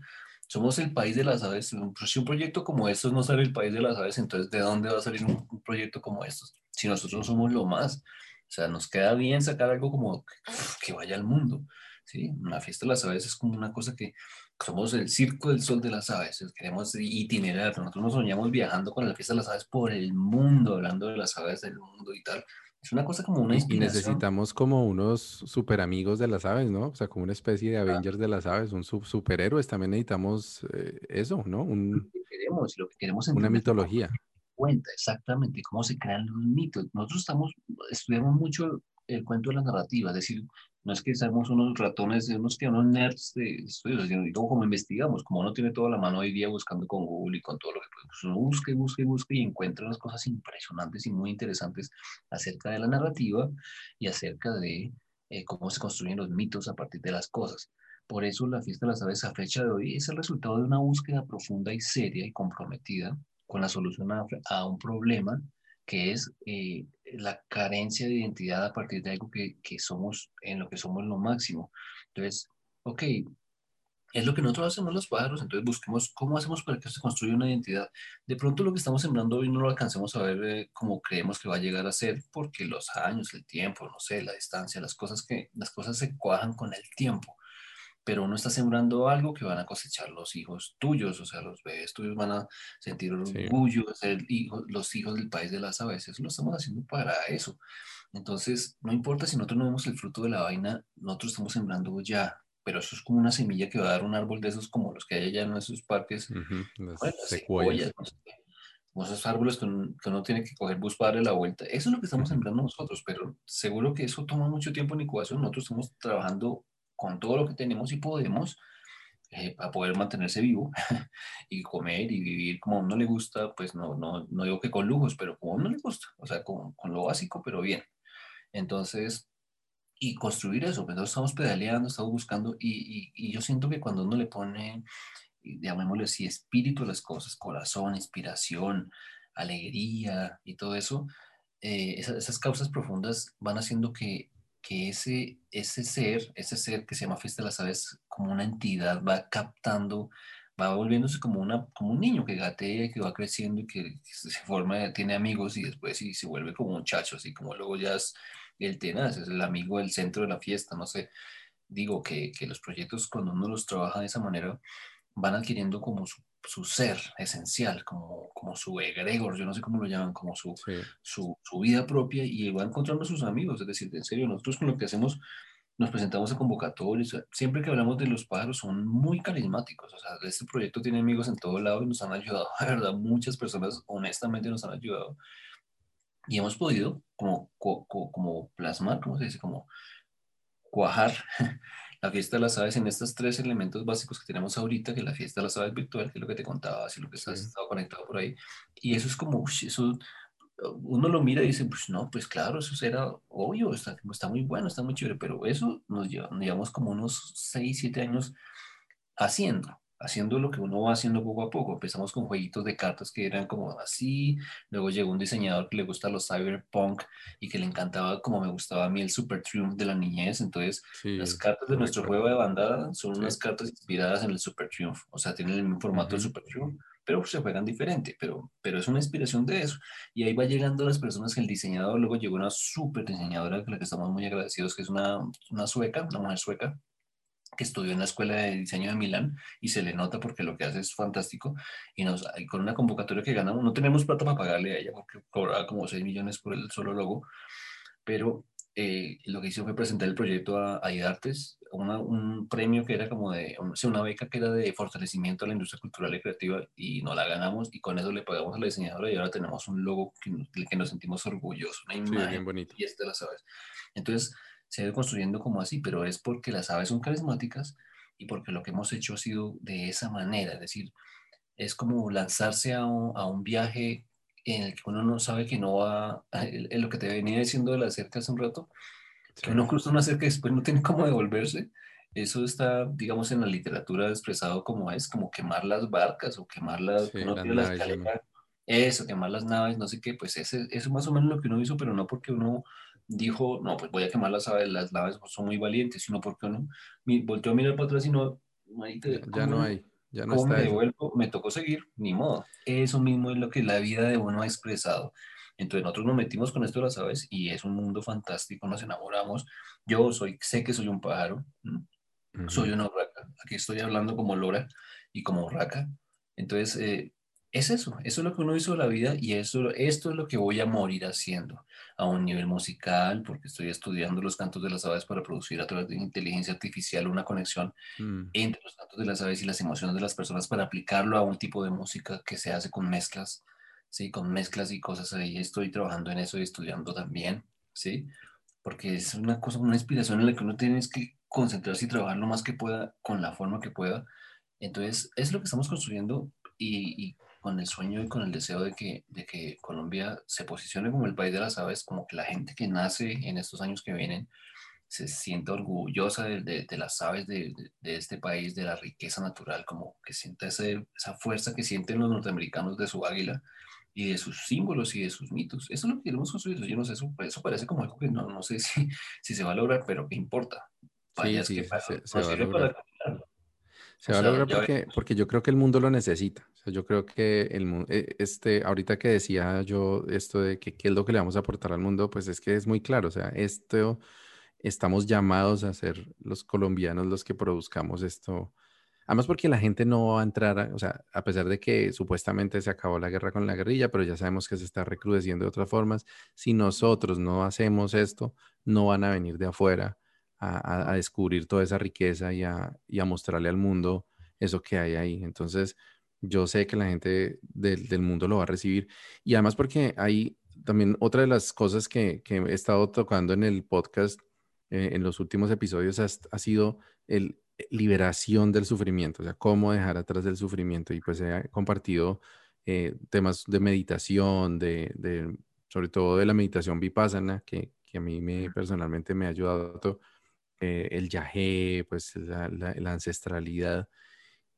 somos el país de las aves. Si un proyecto como estos no sale el país de las aves, entonces ¿de dónde va a salir un, proyecto como estos? Si nosotros somos lo más. O sea, nos queda bien sacar algo como que vaya al mundo. ¿sí? Una fiesta de las aves es como una cosa que somos el circo del sol de las aves, queremos itinerar, nosotros nos soñamos viajando con la fiesta de las aves por el mundo, hablando de las aves del mundo y tal. Es una cosa como una inspiración. Y necesitamos como unos super amigos de las aves, ¿no? O sea, como una especie de Avengers de las aves, un superhéroes. También necesitamos eh, eso, ¿no? Un, lo que queremos, lo que queremos una mitología. Cuenta exactamente cómo se crean los mitos. Nosotros estamos, estudiamos mucho el cuento de la narrativa, es decir, no es que seamos unos ratones, unos que unos nerds de estudios, sino como investigamos, como uno tiene toda la mano hoy día buscando con Google y con todo lo que puede, pues uno busca y busca y encuentra unas cosas impresionantes y muy interesantes acerca de la narrativa y acerca de eh, cómo se construyen los mitos a partir de las cosas. Por eso la fiesta de las aves a fecha de hoy es el resultado de una búsqueda profunda y seria y comprometida con la solución a, a un problema que es eh, la carencia de identidad a partir de algo que, que, somos, en lo que somos lo máximo. Entonces, ok, es lo que nosotros hacemos los pájaros, entonces busquemos cómo hacemos para que se construya una identidad. De pronto lo que estamos sembrando hoy no lo alcancemos a ver eh, como creemos que va a llegar a ser, porque los años, el tiempo, no sé, la distancia, las cosas, que, las cosas se cuajan con el tiempo pero uno está sembrando algo que van a cosechar los hijos tuyos, o sea, los bebés tuyos van a sentir orgullo de ser los hijos del país de las aves. Eso lo estamos haciendo para eso. Entonces, no importa si nosotros no vemos el fruto de la vaina, nosotros estamos sembrando ya, pero eso es como una semilla que va a dar un árbol de esos como los que hay allá en esos parques. secuoyas, como esos árboles que uno, tiene que coger bus para darle la vuelta. Eso es lo que estamos sembrando nosotros, pero seguro que eso toma mucho tiempo en incubación. Nosotros estamos trabajando con todo lo que tenemos y podemos eh, para poder mantenerse vivo y comer y vivir como a uno le gusta, pues no, no, no digo que con lujos, pero como a uno le gusta, o sea, con, con lo básico, pero bien. Entonces, y construir eso, pues estamos pedaleando, estamos buscando y, y, yo siento que cuando uno le pone, llamémosle así, espíritu a las cosas, corazón, inspiración, alegría y todo eso, eh, esas, esas causas profundas van haciendo que que ese, ese ser, ese ser que se llama Fiesta de las Aves, como una entidad, va captando, va volviéndose como, una, como un niño que gatea, que va creciendo y que, se forma, tiene amigos y después y se vuelve como un chacho, así como luego ya es el tenaz, es el amigo del centro de la fiesta, no sé. Digo que, que los proyectos cuando uno los trabaja de esa manera van adquiriendo como su su ser esencial, como, como su egregor, yo no sé cómo lo llaman, como su, su, su, vida propia y va encontrando a sus amigos. Es decir, en serio, nosotros con lo que hacemos nos presentamos a convocatorios. Siempre que hablamos de los pájaros son muy carismáticos. O sea, este proyecto tiene amigos en todo lado y nos han ayudado. La verdad, muchas personas honestamente nos han ayudado. Y hemos podido como, como plasmar, ¿cómo se dice? Como cuajar la fiesta de las aves en estos tres elementos básicos que tenemos ahorita, que la fiesta de las aves virtual, que es lo que te contaba, así lo que estás estado conectado por ahí. Y eso es como, eso, uno lo mira y dice, pues no, pues claro, eso será obvio, está, está muy bueno, está muy chévere, pero eso nos lleva, llevamos como unos 6, 7 años haciendo haciendo lo que uno va haciendo poco a poco. Empezamos con jueguitos de cartas que eran como así, luego llegó un diseñador que le gusta los cyberpunk y que le encantaba como me gustaba a mí el Super Triumph de la niñez, entonces las cartas de nuestro juego de bandada son unas cartas inspiradas en el Super Triumph, o sea, tienen el mismo formato del Super Triumph, pero se juegan diferente, pero, pero es una inspiración de eso. Y ahí va llegando las personas que el diseñador, luego llegó una super diseñadora con la que estamos muy agradecidos, que es una, una sueca, una mujer sueca, que estudió en la Escuela de Diseño de Milán y se le nota porque lo que hace es fantástico y, nos, con una convocatoria que ganamos, no tenemos plata para pagarle a ella porque cobraba como 6 millones por el solo logo, pero eh, lo que hizo fue presentar el proyecto a, a IDARTES, un premio que era como de, una beca que era de fortalecimiento a la industria cultural y creativa y no la ganamos y con eso le pagamos a la diseñadora y ahora tenemos un logo que, que nos sentimos orgullosos, una imagen bien bonito. y este la sabes. Entonces, se ha ido construyendo como así, pero es porque las aves son carismáticas y porque lo que hemos hecho ha sido de esa manera, es decir, es como lanzarse a un, viaje en el que uno no sabe que no va, en lo que te venía diciendo de la cerca hace un rato, que uno cruza una cerca y después no tiene cómo devolverse. Eso está, digamos, en la literatura expresado como es, como quemar las barcas o quemar las, eso, quemar las naves, no sé qué, pues ese, eso es más o menos lo que uno hizo, pero no porque uno dijo, no, pues voy a quemar las naves, las naves son muy valientes, sino porque uno volteó a mirar para atrás y no, ya no hay. Ya no me devuelvo? Me tocó seguir, ni modo. Eso mismo es lo que la vida de uno ha expresado. Entonces nosotros nos metimos con esto de las aves y es un mundo fantástico, nos enamoramos. Yo soy, sé que soy un pájaro, soy una urraca. Aquí estoy hablando como lora y como urraca. Entonces, eh, es eso, eso es lo que uno hizo de la vida y eso, esto es lo que voy a morir haciendo a un nivel musical, porque estoy estudiando los cantos de las aves para producir a través de inteligencia artificial una conexión mm. entre los cantos de las aves y las emociones de las personas para aplicarlo a un tipo de música que se hace con mezclas, ¿sí? Con mezclas y cosas ahí. Estoy trabajando en eso y estudiando también, ¿sí? Porque es una cosa, una inspiración en la que uno tiene que concentrarse y trabajar lo más que pueda con la forma que pueda. Entonces, es lo que estamos construyendo y, y con el sueño y con el deseo de que, de que Colombia se posicione como el país de las aves, como que la gente que nace en estos años que vienen se sienta orgullosa de, de, las aves de, de, este país, de la riqueza natural, como que sienta ese, esa fuerza que sienten los norteamericanos de su águila y de sus símbolos y de sus mitos. Eso es lo que queremos construir. Yo no sé, eso, eso parece como algo que no, no sé si, si se va a lograr, pero ¿qué importa? sí, sí, se, se va a lograr. Se va a lograr porque, porque yo creo que el mundo lo necesita. Yo creo que el eh, este, ahorita que decía yo esto de que qué es lo que le vamos a aportar al mundo, pues es que es muy claro. O sea, esto estamos llamados a ser los colombianos los que produzcamos esto. Además porque la gente no va a entrar, o sea, a pesar de que supuestamente se acabó la guerra con la guerrilla, pero ya sabemos que se está recrudeciendo de otras formas. Si nosotros no hacemos esto, no van a venir de afuera a, descubrir toda esa riqueza y a, mostrarle al mundo eso que hay ahí. Entonces, yo sé que la gente del mundo lo va a recibir. Y además porque hay también otra de las cosas que, he estado tocando en el podcast eh, en los últimos episodios ha, sido el liberación del sufrimiento, o sea, cómo dejar atrás del sufrimiento. Y pues he compartido eh, temas de meditación, de, sobre todo de la meditación vipassana, que, que a mí me, personalmente me ha ayudado eh, el yagé, pues la, ancestralidad.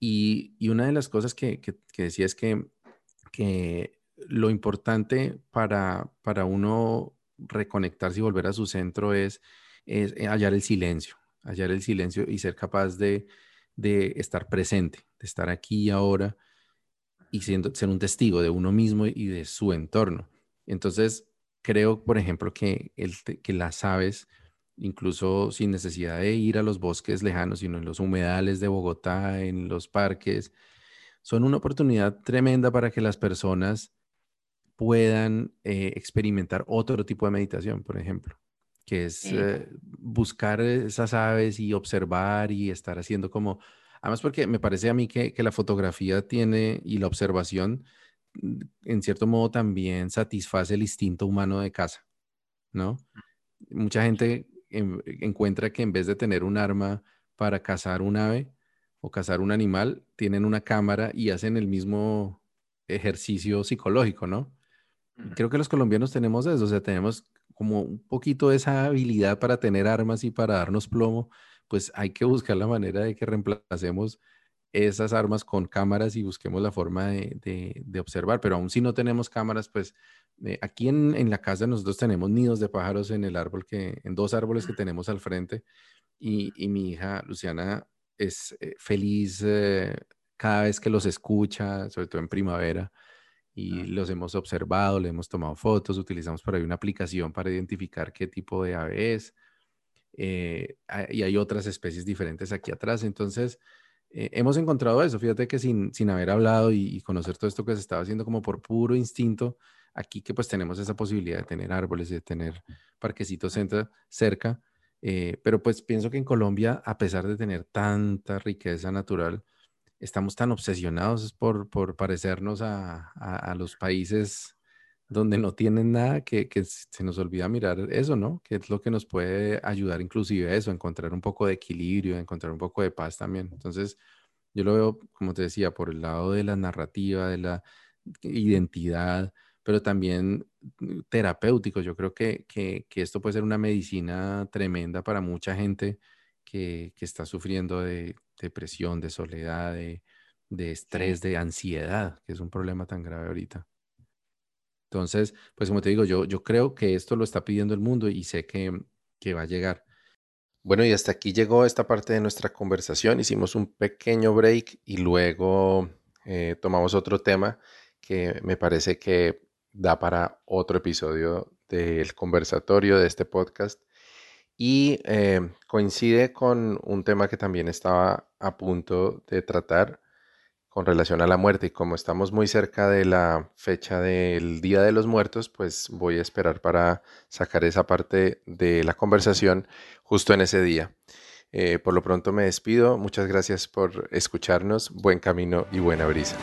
Y, una de las cosas que, decía es que, lo importante para, para uno reconectarse y volver a su centro es, es eh, hallar el silencio, hallar el silencio y ser capaz de, estar presente, de estar aquí y ahora y siendo, ser un testigo de uno mismo y de su entorno. Entonces, creo, por ejemplo, que, el, que las aves incluso sin necesidad de ir a los bosques lejanos, sino en los humedales de Bogotá, en los parques, son una oportunidad tremenda para que las personas puedan eh, experimentar otro tipo de meditación, por ejemplo, que es eh, buscar esas aves y observar y estar haciendo como, además porque me parece a mí que, que la fotografía tiene y la observación, mm, en cierto modo, también satisface el instinto humano de casa, ¿no? Mucha gente encuentra que en vez de tener un arma para cazar un ave o cazar un animal, tienen una cámara y hacen el mismo ejercicio psicológico, ¿no? Creo que los colombianos tenemos eso, o sea, tenemos como un poquito de esa habilidad para tener armas y para darnos plomo, pues hay que buscar la manera de que reemplacemos esas armas con cámaras y busquemos la forma de, de observar, pero aún si no tenemos cámaras, pues eh, aquí en, la casa nosotros tenemos nidos de pájaros en el árbol que, en dos árboles que tenemos al frente y, mi hija Luciana es eh, feliz eh, cada vez que los escucha, sobre todo en primavera, y los hemos observado, le hemos tomado fotos, utilizamos por ahí una aplicación para identificar qué tipo de ave es, y hay otras especies diferentes aquí atrás, entonces hemos encontrado eso, fíjate que sin, sin haber hablado y, y, conocer todo esto que se estaba haciendo como por puro instinto, Aquí que pues tenemos esa posibilidad de tener árboles, de tener parquecitos cerca, eh, pero pues pienso que en Colombia, a pesar de tener tanta riqueza natural, estamos tan obsesionados por, por parecernos a, a, los países donde no tienen nada que, que, se nos olvida mirar eso, ¿no? Que es lo que nos puede ayudar inclusive a eso, a encontrar un poco de equilibrio, a encontrar un poco de paz también. Entonces, yo lo veo, como te decía, por el lado de la narrativa, de la identidad, pero también mm, terapéuticos. Yo creo que, que, esto puede ser una medicina tremenda para mucha gente que, que está sufriendo de depresión, de soledad, de, de estrés, de ansiedad, que es un problema tan grave ahorita. Entonces, pues como te digo, yo, yo creo que esto lo está pidiendo el mundo y sé que, que va a llegar. Bueno, y hasta aquí llegó esta parte de nuestra conversación. Hicimos un pequeño break y luego eh, tomamos otro tema que me parece que da para otro episodio del conversatorio de este podcast y eh, coincide con un tema que también estaba a punto de tratar con relación a la muerte y como estamos muy cerca de la fecha del Día de los Muertos, pues voy a esperar para sacar esa parte de la conversación justo en ese día. Eh, por lo pronto me despido, muchas gracias por escucharnos, buen camino y buena brisa.